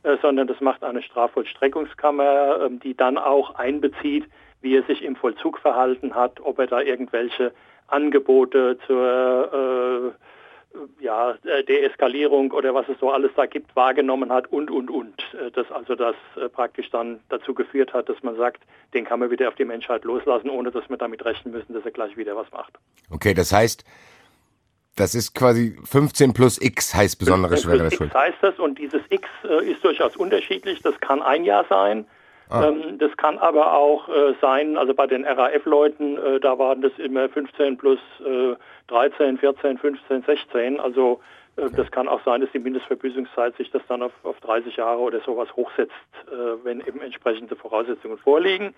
äh, sondern das macht eine Strafvollstreckungskammer, ähm, die dann auch einbezieht, wie er sich im Vollzug verhalten hat, ob er da irgendwelche Angebote zur äh, ja, äh, Deeskalierung oder was es so alles da gibt, wahrgenommen hat und, und, und. Äh, Das also das äh, praktisch dann dazu geführt hat, dass man sagt, den kann man wieder auf die Menschheit loslassen, ohne dass wir damit rechnen müssen, dass er gleich wieder was macht. Okay, das heißt, das ist quasi 15 plus X heißt besondere Schwere der X Schuld. heißt das und dieses X äh, ist durchaus unterschiedlich. Das kann ein Jahr sein. Ah. Ähm, das kann aber auch äh, sein, also bei den RAF-Leuten, äh, da waren das immer 15 plus äh, 13, 14, 15, 16. Also äh, das kann auch sein, dass die Mindestverbüßungszeit sich das dann auf, auf 30 Jahre oder sowas hochsetzt, äh, wenn eben entsprechende Voraussetzungen vorliegen.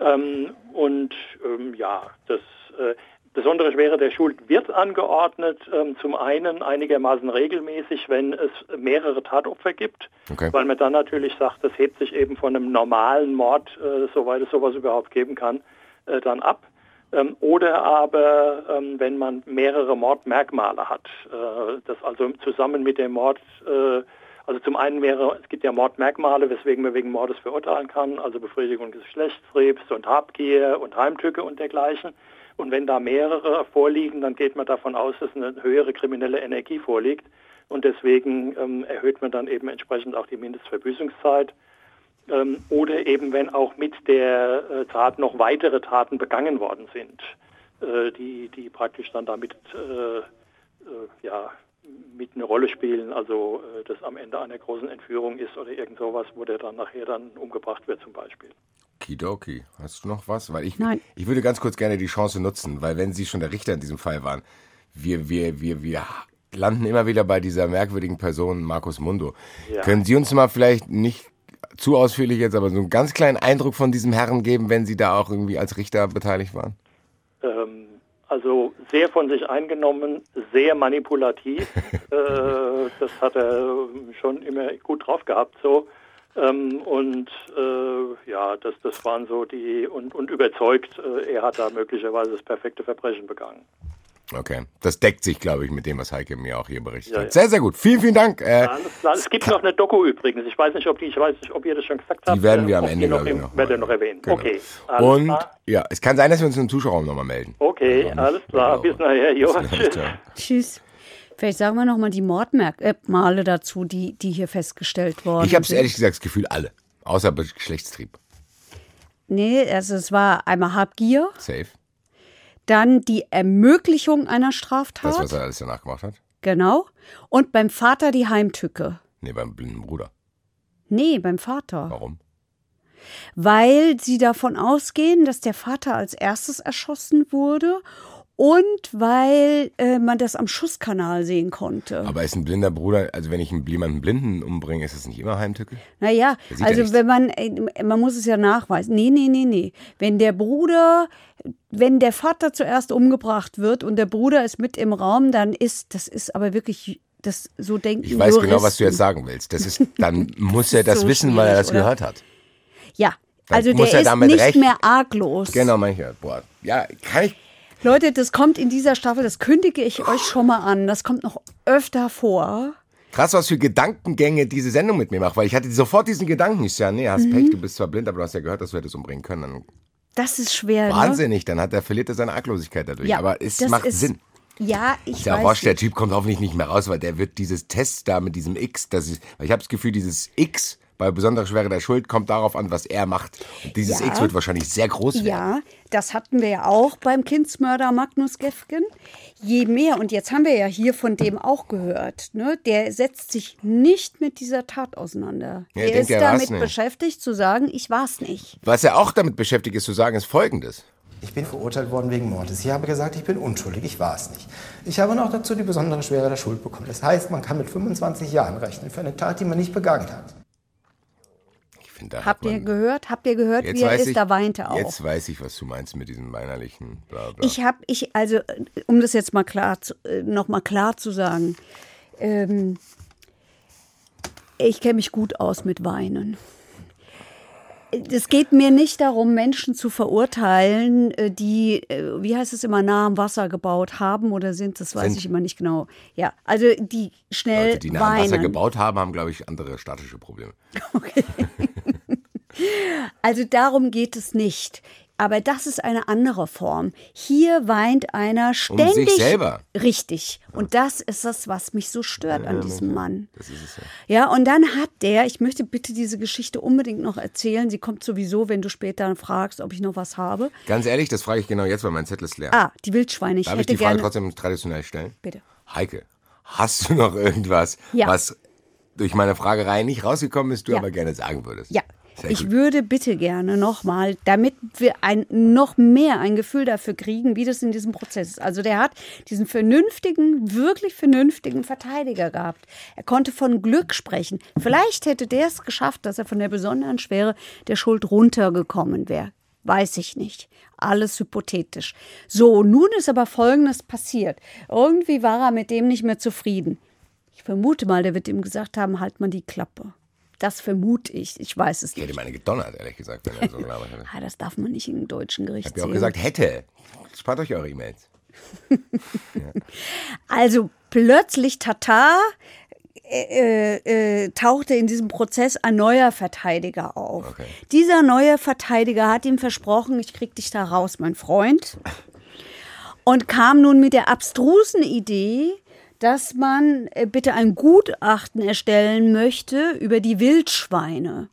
Ähm, und ähm, ja, das äh, besondere Schwere der Schuld wird angeordnet, ähm, zum einen einigermaßen regelmäßig, wenn es mehrere Tatopfer gibt, Okay. weil man dann natürlich sagt, das hebt sich eben von einem normalen Mord, äh, soweit es sowas überhaupt geben kann, äh, dann ab. Ähm, oder aber, ähm, wenn man mehrere Mordmerkmale hat, äh, das also zusammen mit dem Mord, also zum einen wäre, es gibt ja Mordmerkmale, weswegen man wegen Mordes verurteilen kann, also Befriedigung des Geschlechtstriebs und Habgier und Heimtücke und dergleichen. Und wenn da mehrere vorliegen, dann geht man davon aus, dass eine höhere kriminelle Energie vorliegt. Und deswegen ähm, erhöht man dann eben entsprechend auch die Mindestverbüßungszeit. Ähm, oder eben, wenn auch mit der äh, Tat noch weitere Taten begangen worden sind, äh, die, die praktisch dann damit äh, äh, ja, mit eine Rolle spielen, also äh, das am Ende einer großen Entführung ist oder irgend sowas, wo der dann nachher dann umgebracht wird zum Beispiel. Kidoki, hast du noch was? Weil ich, Nein. ich würde ganz kurz gerne die Chance nutzen, weil wenn Sie schon der Richter in diesem Fall waren, wir, wir, wir, wir landen immer wieder bei dieser merkwürdigen Person Markus Mundo. Ja. Können Sie uns mal vielleicht nicht zu ausführlich jetzt, aber so einen ganz kleinen Eindruck von diesem Herrn geben, wenn Sie da auch irgendwie als Richter beteiligt waren? Ähm, also sehr von sich eingenommen, sehr manipulativ. äh, das hat er schon immer gut drauf gehabt so. Ähm, und äh, ja, das, das waren so die und, und überzeugt, äh, er hat da möglicherweise das perfekte Verbrechen begangen. Okay, das deckt sich, glaube ich, mit dem, was Heike mir auch hier berichtet Ja, hat. ja. Sehr, sehr gut. Vielen, vielen Dank. Äh, Alles klar. Es gibt noch eine Doku übrigens. Ich weiß nicht, ob die, ich weiß nicht, ob ihr das schon gesagt habt. die werden wir äh, am Ende, noch, ich, noch. Wird er noch erwähnt. Genau. Okay. Alles Und klar. ja, es kann sein, dass wir uns im Zuschauerraum nochmal melden. Okay, alles klar. Bis nachher. Jo, tschüss. Ciao. Tschüss. Vielleicht sagen wir noch mal die Mordmerkmale dazu, die, die hier festgestellt worden Ich habe es ehrlich gesagt das Gefühl, alle. Außer Geschlechtstrieb. Nee, also es war einmal Habgier, Safe. dann die Ermöglichung einer Straftat. Das, was er alles danach gemacht hat. Genau. Und beim Vater die Heimtücke. Nee, beim blinden Bruder. Nee, beim Vater. Warum? Weil sie davon ausgehen, dass der Vater als erstes erschossen wurde und weil äh, man das am Schusskanal sehen konnte. Aber ist ein blinder Bruder, also wenn ich jemanden Blinden umbringe, ist das nicht immer Heimtücke? Naja, also wenn man, äh, man muss es ja nachweisen. Nee, nee, nee, nee. Wenn der Bruder, wenn der Vater zuerst umgebracht wird und der Bruder ist mit im Raum, dann ist, das ist aber wirklich, das so denken Ich weiß Juristen. genau, was du jetzt sagen willst. Das ist, dann muss er das so wissen, weil er das oder? gehört hat. Ja, Dann also der er ist nicht recht- mehr arglos. Genau, manche. Boah, ja, kann ich. Leute, das kommt in dieser Staffel, das kündige ich euch schon mal an. Das kommt noch öfter vor. Krass, was für Gedankengänge diese Sendung mit mir macht, weil ich hatte sofort diesen Gedanken. Ich ja, nee, hast Mhm. Pech, du bist zwar blind, aber du hast ja gehört, dass wir das umbringen können. Das ist schwer. Ne? Wahnsinnig, dann hat er verliert er seine Arglosigkeit dadurch. Ja, Aber es das macht ist- Sinn. Ja, ich Der weiß. Roche, der. Typ kommt hoffentlich nicht mehr raus, weil der wird dieses Test da mit diesem X, das ist, weil ich habe das Gefühl, dieses X bei besonderer Schwere der Schuld kommt darauf an, was er macht. Und dieses Ja. X wird wahrscheinlich sehr groß werden. Ja, das hatten wir ja auch beim Kindsmörder Magnus Gefgen. Je mehr, und jetzt haben wir ja hier von dem auch gehört, ne, der setzt sich nicht mit dieser Tat auseinander. Ja, er ist er damit nicht. beschäftigt zu sagen, ich war's nicht. Was er auch damit beschäftigt ist zu sagen, ist folgendes. Ich bin verurteilt worden wegen Mordes. Ich habe gesagt, ich bin unschuldig. Ich war es nicht. Ich habe noch dazu die besondere Schwere der Schuld bekommen. Das heißt, man kann mit 25 Jahren rechnen für eine Tat, die man nicht begangen hat. Finde, Habt ihr gehört? Habt ihr gehört, wie er ist? ich, da weinte er auch. Jetzt weiß ich, was du meinst mit diesem weinerlichen bla bla. Ich habe, ich, also, um das jetzt mal klar, zu- äh, noch mal klar zu sagen, ähm, ich kenne mich gut aus mit Weinen. Es geht mir nicht darum, Menschen zu verurteilen, äh, die, äh, wie heißt es immer, nah am Wasser gebaut haben oder sind, das weiß Sind. ich immer nicht genau. Ja, also die schnell Leute, die dem weinen. Wasser gebaut haben, haben, glaube ich, andere statische Probleme. Also darum geht es nicht. Aber das ist eine andere Form. Hier weint einer ständig. selber. Richtig. Und das ist das, was mich so stört an diesem Mann. Das ist es ja. Ja, und dann hat der, ich möchte bitte diese Geschichte unbedingt noch erzählen. Sie kommt sowieso, wenn du später fragst, ob ich noch was habe. Ganz ehrlich, das frage ich genau jetzt, weil mein Zettel ist leer. Ah, die Wildschweine. Ich Darf ich hätte die Frage gerne. trotzdem traditionell stellen? Bitte. Heike, hast du noch irgendwas, Ja. was durch meine Fragerei nicht rausgekommen ist, du Ja. aber gerne sagen würdest? Ja, Sehr ich gut. würde bitte gerne nochmal, damit wir ein, noch mehr ein Gefühl dafür kriegen, wie das in diesem Prozess ist. Also der hat diesen vernünftigen, wirklich vernünftigen Verteidiger gehabt. Er konnte von Glück sprechen. Vielleicht hätte der es geschafft, dass er von der besonderen Schwere der Schuld runtergekommen wäre. Weiß ich nicht. Alles hypothetisch. So, nun ist aber Folgendes passiert. Irgendwie war er mit dem nicht mehr zufrieden. Ich vermute mal, der wird ihm gesagt haben, halt mal die Klappe. Das vermute ich. Ich weiß es Ich hätte nicht. meine gedonnert, ehrlich gesagt, wenn er so gelabert hätte. Ah, das darf man nicht im deutschen Ich Gericht habe ja auch gesagt, hätte. Spart euch eure E-Mails. Also plötzlich Tata äh, äh, tauchte in diesem Prozess ein neuer Verteidiger auf. Okay. Dieser neue Verteidiger hat ihm versprochen, ich krieg dich da raus, mein Freund. Und kam nun mit der abstrusen Idee, dass man äh, bitte ein Gutachten erstellen möchte über die Wildschweine.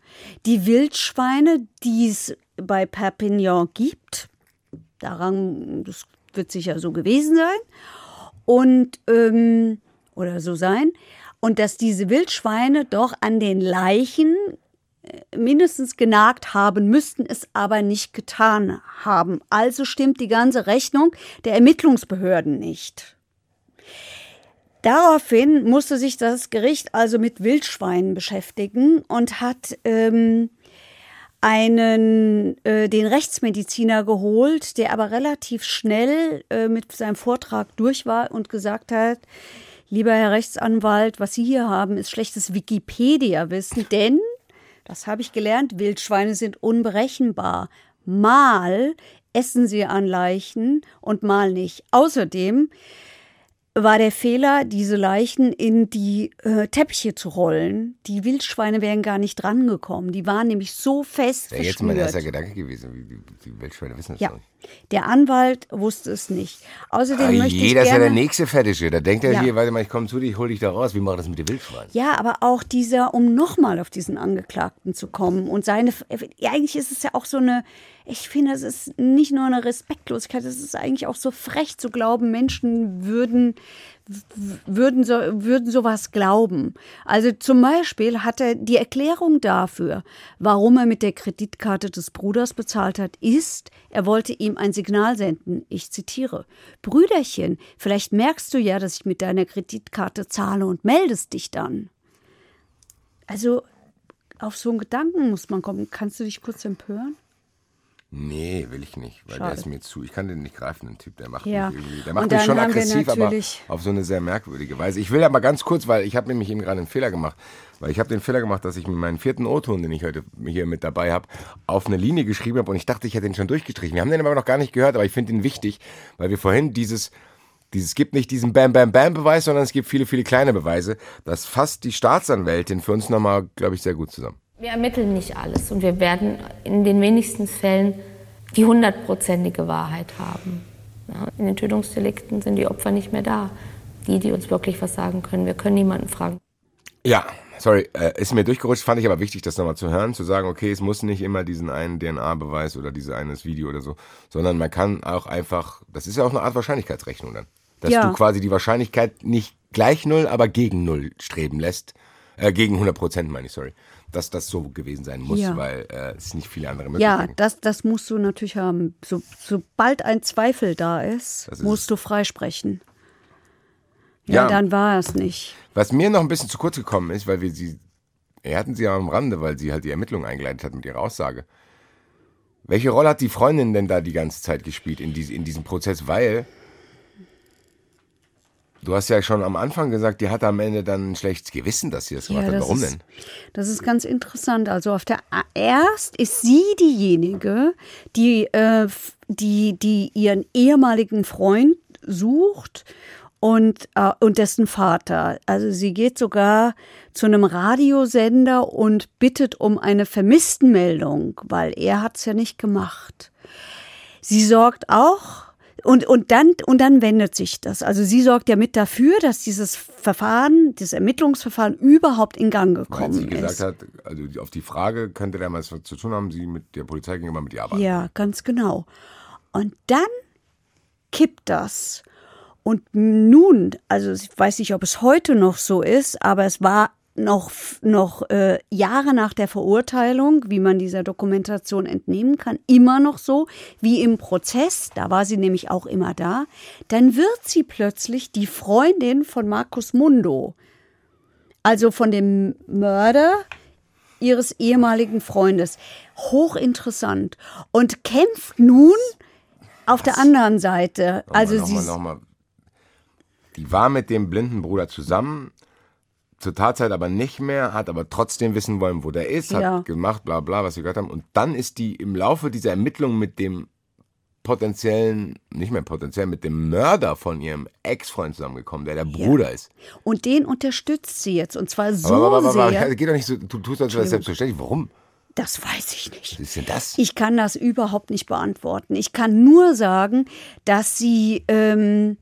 Die Wildschweine, die es bei Perpignan gibt, daran, das wird sicher so gewesen sein, und ähm, oder so sein. Und dass diese Wildschweine doch an den Leichen äh, mindestens genagt haben müssten, es aber nicht getan haben. Also stimmt die ganze Rechnung der Ermittlungsbehörden nicht. Daraufhin musste sich das Gericht also mit Wildschweinen beschäftigen und hat ähm, einen, äh, den Rechtsmediziner geholt, der aber relativ schnell äh, mit seinem Vortrag durch war und gesagt hat, lieber Herr Rechtsanwalt, was Sie hier haben, ist schlechtes Wikipedia-Wissen, denn, das habe ich gelernt, Wildschweine sind unberechenbar. Mal essen sie an Leichen und mal nicht. Außerdem war der Fehler, diese Leichen in die äh, Teppiche zu rollen. Die Wildschweine wären gar nicht drangekommen. Die waren nämlich so fest Das wäre jetzt mein erster. Gedanke gewesen. Die Wildschweine wissen das Ja, nicht. Der Anwalt wusste es nicht. Außerdem Ah, möchte ich jeder ist ja der gerne... nächste Fetische. Da denkt er Ja. hier, warte mal, ich komme zu dir, ich hol dich da raus. Wie macht das mit den Wildschweinen? Ja, aber auch dieser, um nochmal auf diesen Angeklagten zu kommen und seine, ja, eigentlich ist es ja auch so eine, ich finde, es ist nicht nur eine Respektlosigkeit, es ist eigentlich auch so frech zu glauben, Menschen würden, würden, so, würden sowas glauben. Also zum Beispiel hat er die Erklärung dafür, warum er mit der Kreditkarte des Bruders bezahlt hat, ist, er wollte ihm ein Signal senden. Ich zitiere. Brüderchen, vielleicht merkst du ja, dass ich mit deiner Kreditkarte zahle und meldest dich dann. Also auf so einen Gedanken muss man kommen. Kannst du dich kurz empören? Nee, will ich nicht, weil der Schade. ist mir zu. Ich kann den nicht greifen, den Typ. Der macht Ja. mich irgendwie. Der macht mich schon aggressiv, aber auf so eine sehr merkwürdige Weise. Ich will aber ganz kurz, weil ich habe nämlich eben gerade einen Fehler gemacht. Weil ich habe den Fehler gemacht, dass ich mir meinen vierten O-Ton, den ich heute hier mit dabei habe, auf eine Linie geschrieben habe und ich dachte, ich hätte den schon durchgestrichen. Wir haben den aber noch gar nicht gehört, aber ich finde ihn wichtig, weil wir vorhin dieses. Dieses es gibt nicht diesen Bam Bam Bam Beweis, sondern es gibt viele, viele kleine Beweise. Das fasst die Staatsanwältin für uns nochmal, glaube ich, sehr gut zusammen. Wir ermitteln nicht alles und wir werden in den wenigsten Fällen die hundertprozentige Wahrheit haben. Ja, in den Tötungsdelikten sind die Opfer nicht mehr da. Die, die uns wirklich was sagen können. Wir können niemanden fragen. Ja, sorry, äh, ist mir durchgerutscht, fand ich aber wichtig, das nochmal zu hören, zu sagen, okay, es muss nicht immer diesen einen DNA-Beweis oder dieses eines Video oder so, sondern man kann auch einfach, das ist ja auch eine Art Wahrscheinlichkeitsrechnung dann, dass Ja. du quasi die Wahrscheinlichkeit nicht gleich null, aber gegen null streben lässt, äh, gegen 100 Prozent meine ich, sorry, dass das so gewesen sein muss, Ja. weil äh, es nicht viele andere Ja, Möglichkeiten das, das musst du natürlich haben. So, sobald ein Zweifel da ist, ist musst es. du freisprechen. Ja, Ja. dann war es nicht. Was mir noch ein bisschen zu kurz gekommen ist, weil wir sie, wir hatten sie ja am Rande, weil sie halt die Ermittlungen eingeleitet hat mit ihrer Aussage. Welche Rolle hat die Freundin denn da die ganze Zeit gespielt in, diese, in diesem Prozess? Weil du hast ja schon am Anfang gesagt, die hatte am Ende dann ein schlechtes Gewissen, dass sie das gemacht hat. Warum ist, denn? Das ist ganz interessant. Also auf der erst ist sie diejenige, die, äh, die, die ihren ehemaligen Freund sucht und, äh, und dessen Vater. Also sie geht sogar zu einem Radiosender und bittet um eine Vermisstenmeldung, weil er hat es ja nicht gemacht. Sie sorgt auch und, und, dann, und dann wendet sich das. Also sie sorgt ja mit dafür, dass dieses Verfahren, dieses Ermittlungsverfahren überhaupt in Gang Weil gekommen sie gesagt ist. hat, also auf die Frage, könnte der mal was zu tun haben, sie mit der Polizei gegenüber mit ihr arbeiten. Ja, ganz genau. Und dann kippt das. Und nun, also ich weiß nicht, ob es heute noch so ist, aber es war noch, noch äh, Jahre nach der Verurteilung, wie man dieser Dokumentation entnehmen kann, immer noch so, wie im Prozess, da war sie nämlich auch immer da, dann wird sie plötzlich die Freundin von Markus Mundo, also von dem Mörder ihres ehemaligen Freundes. Hochinteressant. Und kämpft nun auf der anderen Seite. Also nochmal, sie, nochmal. Die war mit dem blinden Bruder zusammen, zur Tatzeit aber nicht mehr, hat aber trotzdem wissen wollen, wo der ist, hat Ja. gemacht, bla bla, was wir gehört haben. Und dann ist die im Laufe dieser Ermittlungen mit dem potenziellen, nicht mehr potenziell, mit dem Mörder von ihrem Ex-Freund zusammengekommen, der der Bruder ist. und den unterstützt sie jetzt. Und zwar so aber, aber, aber, sehr. geht doch nicht so, du tust das selbstverständlich. Warum? Das weiß ich nicht. Was ist denn das? Ich kann das überhaupt nicht beantworten. Ich kann nur sagen, dass sie, ähm,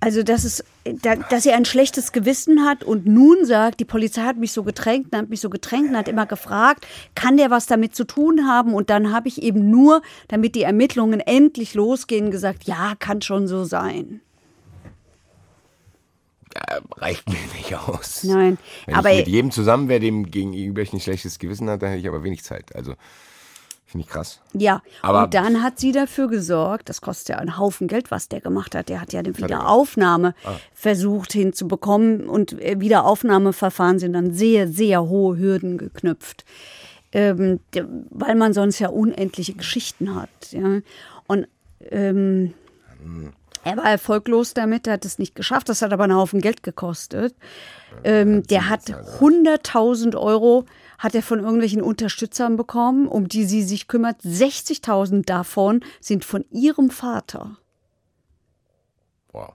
also dass es, da, dass sie ein schlechtes Gewissen hat und nun sagt, die Polizei hat mich so getränkt, und hat mich so getränkt und hat immer gefragt, kann der was damit zu tun haben? Und dann habe ich eben nur, damit die Ermittlungen endlich losgehen, gesagt, ja, kann schon so sein. Reicht mir nicht aus. Nein, Wenn aber ich mit jedem zusammen wäre, dem gegenüber ich ein schlechtes Gewissen hat, dann hätte ich aber wenig Zeit. Also, finde ich krass. Ja, Aber- und dann hat sie dafür gesorgt, das kostet ja einen Haufen Geld, was der gemacht hat. Der hat ja gemacht? Wiederaufnahme Ah. versucht hinzubekommen und äh, Wiederaufnahmeverfahren sind dann sehr, sehr hohe Hürden geknüpft, ähm, weil man sonst ja unendliche Geschichten hat. Ja. Und ähm, er war erfolglos damit, er hat es nicht geschafft, das hat aber einen Haufen Geld gekostet. Ähm, der hat 100.000 Euro hat er von irgendwelchen Unterstützern bekommen, um die sie sich kümmert. 60.000 davon sind von ihrem Vater. Wow.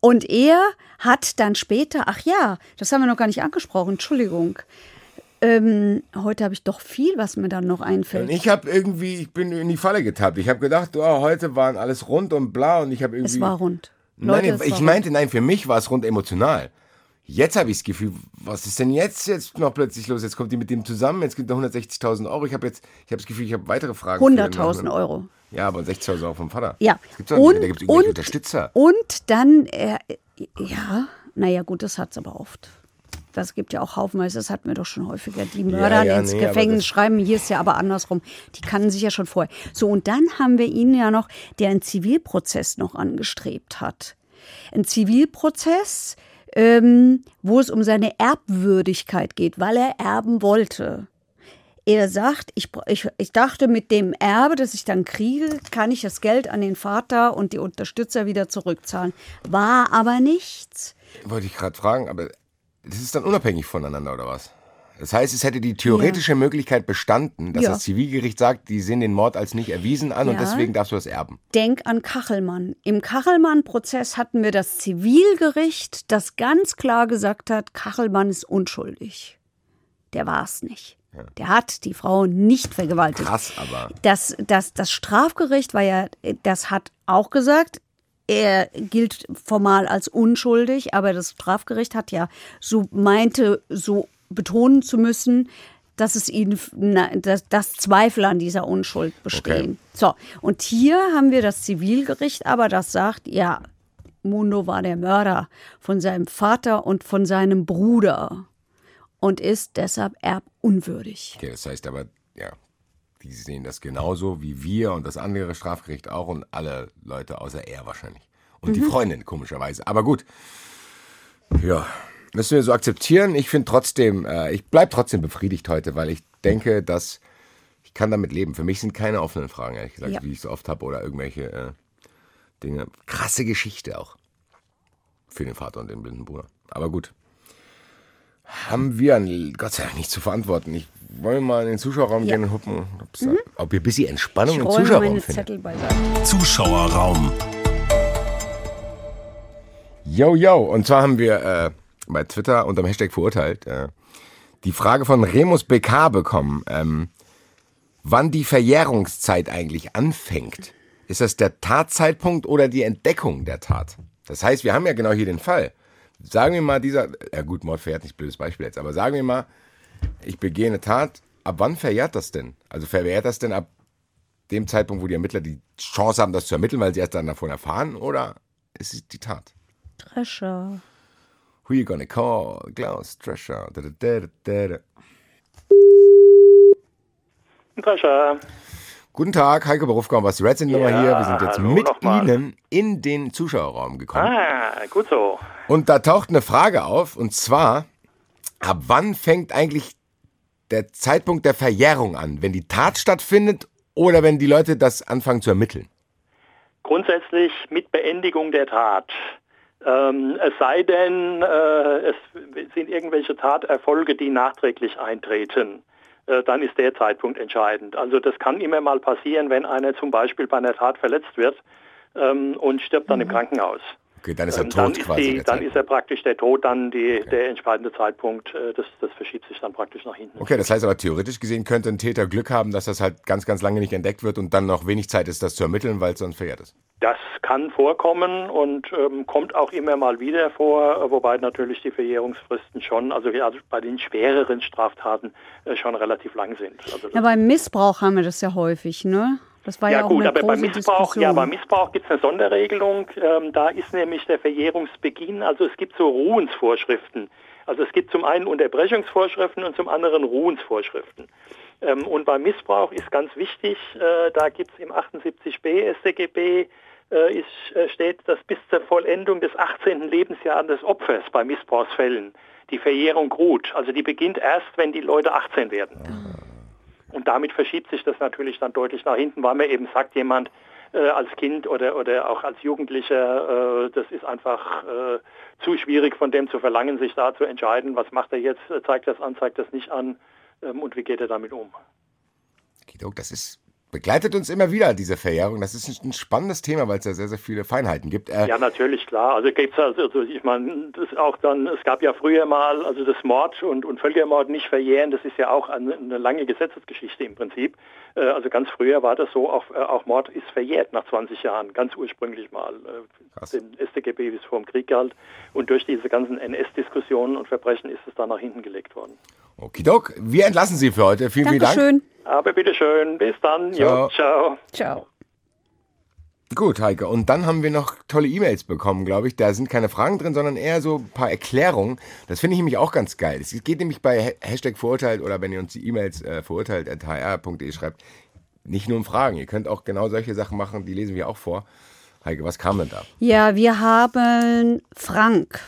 Und er hat dann später, ach ja, das haben wir noch gar nicht angesprochen, Entschuldigung. Ähm, heute habe ich doch viel, was mir dann noch Und einfällt. ich habe irgendwie, ich bin in die Falle getappt. Ich habe gedacht, oh, heute waren alles rund und bla und ich habe irgendwie. Es war rund. Nein, Leute, es ich war meinte, nein, für mich war es rund emotional. Jetzt habe ich das Gefühl, was ist denn jetzt jetzt noch plötzlich los? Jetzt kommt die mit dem zusammen, jetzt gibt er 160.000 Euro. Ich habe jetzt, ich habe das Gefühl, ich habe weitere Fragen. für den 100.000 Nachhinein. Euro. Ja, aber 60.000 Euro vom Vater. Ja. Das gibt's nicht. Und- da gibt es Unterstützer. Und dann, äh, ja, naja, gut, das hat's aber oft. Das gibt ja auch haufenweise, das hatten wir doch schon häufiger. Die Mörder ja, ins nee, Gefängnis schreiben, hier ist ja aber andersrum. Die kannten sich ja schon vorher. So, und dann haben wir ihn ja noch, der einen Zivilprozess noch angestrebt hat. Ein Zivilprozess, ähm, wo es um seine Erbwürdigkeit geht, weil er erben wollte. Er sagt, ich, ich, ich dachte, mit dem Erbe, das ich dann kriege, kann ich das Geld an den Vater und die Unterstützer wieder zurückzahlen. War aber nichts. Wollte ich gerade fragen, aber das ist dann unabhängig voneinander oder was? Das heißt, es hätte die theoretische Möglichkeit bestanden, dass Ja. das Zivilgericht sagt, die sehen den Mord als nicht erwiesen an und Ja. deswegen darfst du das erben. Denk an Kachelmann. Im Kachelmann-Prozess hatten wir das Zivilgericht, das ganz klar gesagt hat, Kachelmann ist unschuldig. Der war es nicht. Der hat die Frau nicht vergewaltigt. Krass, aber. Das, das, das Strafgericht war ja, das hat auch gesagt, er gilt formal als unschuldig, aber das Strafgericht hat ja so meinte, so betonen zu müssen, dass es ihnen, dass, dass Zweifel an dieser Unschuld bestehen. So, und hier haben wir das Zivilgericht aber, das sagt, ja, Mundo war der Mörder von seinem Vater und von seinem Bruder und ist deshalb erbunwürdig. Okay, das heißt aber, ja, die sehen das genauso wie wir und das andere Strafgericht auch und alle Leute außer er wahrscheinlich. Und die Freundin, komischerweise. Aber gut. Ja, müssen wir so akzeptieren. Ich finde trotzdem, äh, ich bleibe trotzdem befriedigt heute, weil ich denke, dass ich kann damit leben. Für mich sind keine offenen Fragen, ehrlich gesagt, Ja. wie ich es oft habe oder irgendwelche äh, Dinge. Krasse Geschichte auch. Für den Vater und den blinden Bruder. Aber gut. Haben wir an- Gott sei Dank nicht zu verantworten. Ich wollte mal in den Zuschauerraum Ja. gehen und ob's da, ob wir ein bisschen Entspannung Ich im Zuschauerraum meine finden. Zettel beiseite. Zuschauerraum. Yo, yo. Und zwar haben wir äh, bei Twitter unter dem Hashtag verurteilt äh, die Frage von Remus BK bekommen, ähm, wann die Verjährungszeit eigentlich anfängt. Ist das der Tatzeitpunkt oder die Entdeckung der Tat? Das heißt, wir haben ja genau hier den Fall. Sagen wir mal, dieser, ja gut, Mord verjährt nicht, blödes Beispiel jetzt, aber sagen wir mal, ich begehe eine Tat, ab wann verjährt das denn? Also verjährt das denn ab dem Zeitpunkt, wo die Ermittler die Chance haben, das zu ermitteln, weil sie erst dann davon erfahren, oder ist es die Tat? Drescher. Who you gonna call? Klaus Drescher. Drescher. Guten Tag, Heike Berufka und Basti Red sind nochmal Ja, hier. Wir sind jetzt mit. Ihnen in den Zuschauerraum gekommen. Ah, gut so. Und da taucht eine Frage auf, und zwar, ab wann fängt eigentlich der Zeitpunkt der Verjährung an? Wenn die Tat stattfindet oder wenn die Leute das anfangen zu ermitteln? Grundsätzlich mit Beendigung der Tat. Ähm, es sei denn, äh, es sind irgendwelche Taterfolge, die nachträglich eintreten. Äh, dann ist der Zeitpunkt entscheidend. Also das kann immer mal passieren, wenn einer zum Beispiel bei einer Tat verletzt wird ähm, und stirbt dann im Krankenhaus. Okay, dann ist er Ähm, tot dann ist, quasi. die, der dann ist er praktisch der Tod, dann die, der entscheidende Zeitpunkt, äh, das, das verschiebt sich dann praktisch nach hinten. Okay, das heißt aber theoretisch gesehen könnte ein Täter Glück haben, dass das halt ganz, ganz lange nicht entdeckt wird und dann noch wenig Zeit ist, das zu ermitteln, weil es sonst verjährt ist. Das kann vorkommen und ähm, kommt auch immer mal wieder vor, wobei natürlich die Verjährungsfristen schon, also, ja, also bei den schwereren Straftaten äh, schon relativ lang sind. Also Ja, beim Missbrauch haben wir das ja häufig, ne? Das war ja, ja auch gut, eine aber große beim Missbrauch, Diskussion. ja, beim Missbrauch gibt es eine Sonderregelung. Ähm, da ist nämlich der Verjährungsbeginn, also es gibt so Ruhensvorschriften. Also es gibt zum einen Unterbrechungsvorschriften und zum anderen Ruhensvorschriften. Ähm, und beim Missbrauch ist ganz wichtig, äh, da gibt es im 78b StGB äh, ist, äh, steht, dass bis zur Vollendung des 18. Lebensjahres des Opfers bei Missbrauchsfällen die Verjährung ruht. Also die beginnt erst, wenn die Leute 18 werden. Und damit verschiebt sich das natürlich dann deutlich nach hinten, weil man eben sagt, jemand äh, als Kind oder, oder auch als Jugendlicher, äh, das ist einfach äh, zu schwierig von dem zu verlangen, sich da zu entscheiden, was macht er jetzt, zeigt das an, zeigt das nicht an ähm, und wie geht er damit um. Kidok, das ist, begleitet uns immer wieder, diese Verjährung. Das ist ein, spannendes Thema, weil es da sehr, sehr viele Feinheiten gibt. Äh, Ja, natürlich, klar. Also gibt's also, also ich meine, das auch dann, es gab ja früher mal, also das Mord und, und Völkermord nicht verjähren, das ist ja auch eine, eine lange Gesetzesgeschichte im Prinzip. Äh, Also ganz früher war das so, auch, äh, auch Mord ist verjährt nach 20 Jahren, ganz ursprünglich mal. äh. Dem StGB, wie es vor dem Krieg galt. Und durch diese ganzen NS-Diskussionen und Verbrechen ist es dann nach hinten gelegt worden. Okidok, wir entlassen Sie für heute. Vielen, vielen Dank. Dankeschön. Aber bitteschön, bis dann. Ciao. Jo, ciao. Ciao. Gut, Heike. Und dann haben wir noch tolle E-Mails bekommen, glaube ich. Da sind keine Fragen drin, sondern eher so ein paar Erklärungen. Das finde ich nämlich auch ganz geil. Es geht nämlich bei Ha- Hashtag verurteilt oder wenn ihr uns die E-Mails äh, verurteilt.hr.de schreibt, nicht nur um Fragen. Ihr könnt auch genau solche Sachen machen, die lesen wir auch vor. Heike, was kam denn da? Ja, wir haben Frank.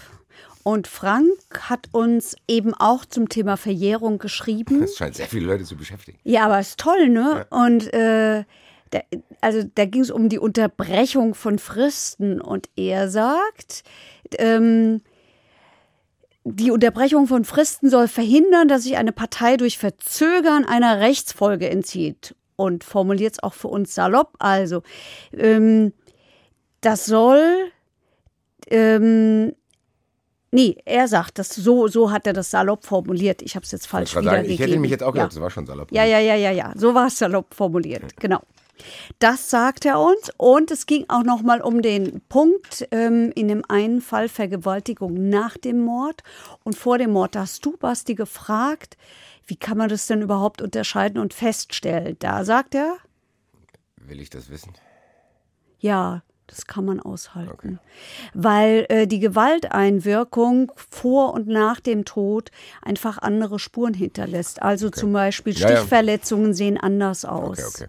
Und Frank hat uns eben auch zum Thema Verjährung geschrieben. Das scheint sehr viele Leute zu beschäftigen. Ja, aber ist toll, ne? Und äh, da, also da ging es um die Unterbrechung von Fristen und er sagt, ähm, die Unterbrechung von Fristen soll verhindern, dass sich eine Partei durch Verzögern einer Rechtsfolge entzieht. Und formuliert es auch für uns salopp. Also, ähm, das soll ähm, Nee, er sagt das so, so hat er das salopp formuliert. Ich habe es jetzt falsch Ich, sagen, ich hätte mich jetzt auch ja. gedacht, das war schon salopp. Ja, ja, ja, ja, ja. So war es salopp formuliert. Genau. Das sagt er uns. Und es ging auch noch mal um den Punkt ähm, in dem einen Fall Vergewaltigung nach dem Mord und vor dem Mord. Da hast du, Basti, gefragt, wie kann man das denn überhaupt unterscheiden und feststellen? Da sagt er, Will ich das wissen? ja, das kann man aushalten. Weil äh, die Gewalteinwirkung vor und nach dem Tod einfach andere Spuren hinterlässt. Also zum Beispiel Ja, ja. Stichverletzungen sehen anders aus. Okay, okay.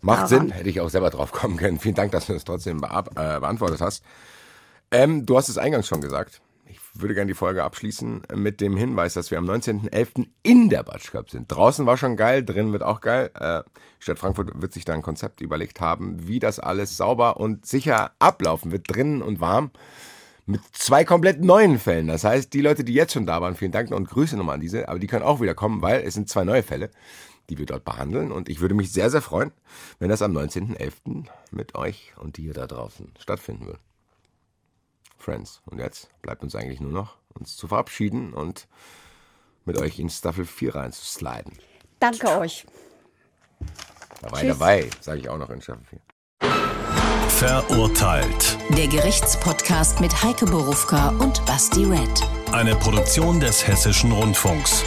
Macht Daran. Sinn, hätte ich auch selber drauf kommen können. Vielen Dank, dass du das trotzdem beab- äh, beantwortet hast. Ähm, du hast es eingangs schon gesagt. Ich würde gerne die Folge abschließen mit dem Hinweis, dass wir am 19.11. in der Batsch Cup sind. Draußen war schon geil, drin wird auch geil. Äh, Stadt Frankfurt wird sich da ein Konzept überlegt haben, wie das alles sauber und sicher ablaufen wird, drinnen und warm. Mit zwei komplett neuen Fällen. Das heißt, die Leute, die jetzt schon da waren, vielen Dank und Grüße nochmal an diese, aber die können auch wieder kommen, weil es sind zwei neue Fälle, die wir dort behandeln. Und ich würde mich sehr, sehr freuen, wenn das am 19.11. mit euch und dir da draußen stattfinden wird. Friends. Und jetzt bleibt uns eigentlich nur noch, uns zu verabschieden und mit euch in Staffel 4 reinzusliden. Danke euch. Dabei, Tschüss. dabei, sage ich auch noch in Staffel 4. Verurteilt. Der Gerichtspodcast mit Heike Borufka und Basti Red. Eine Produktion des Hessischen Rundfunks.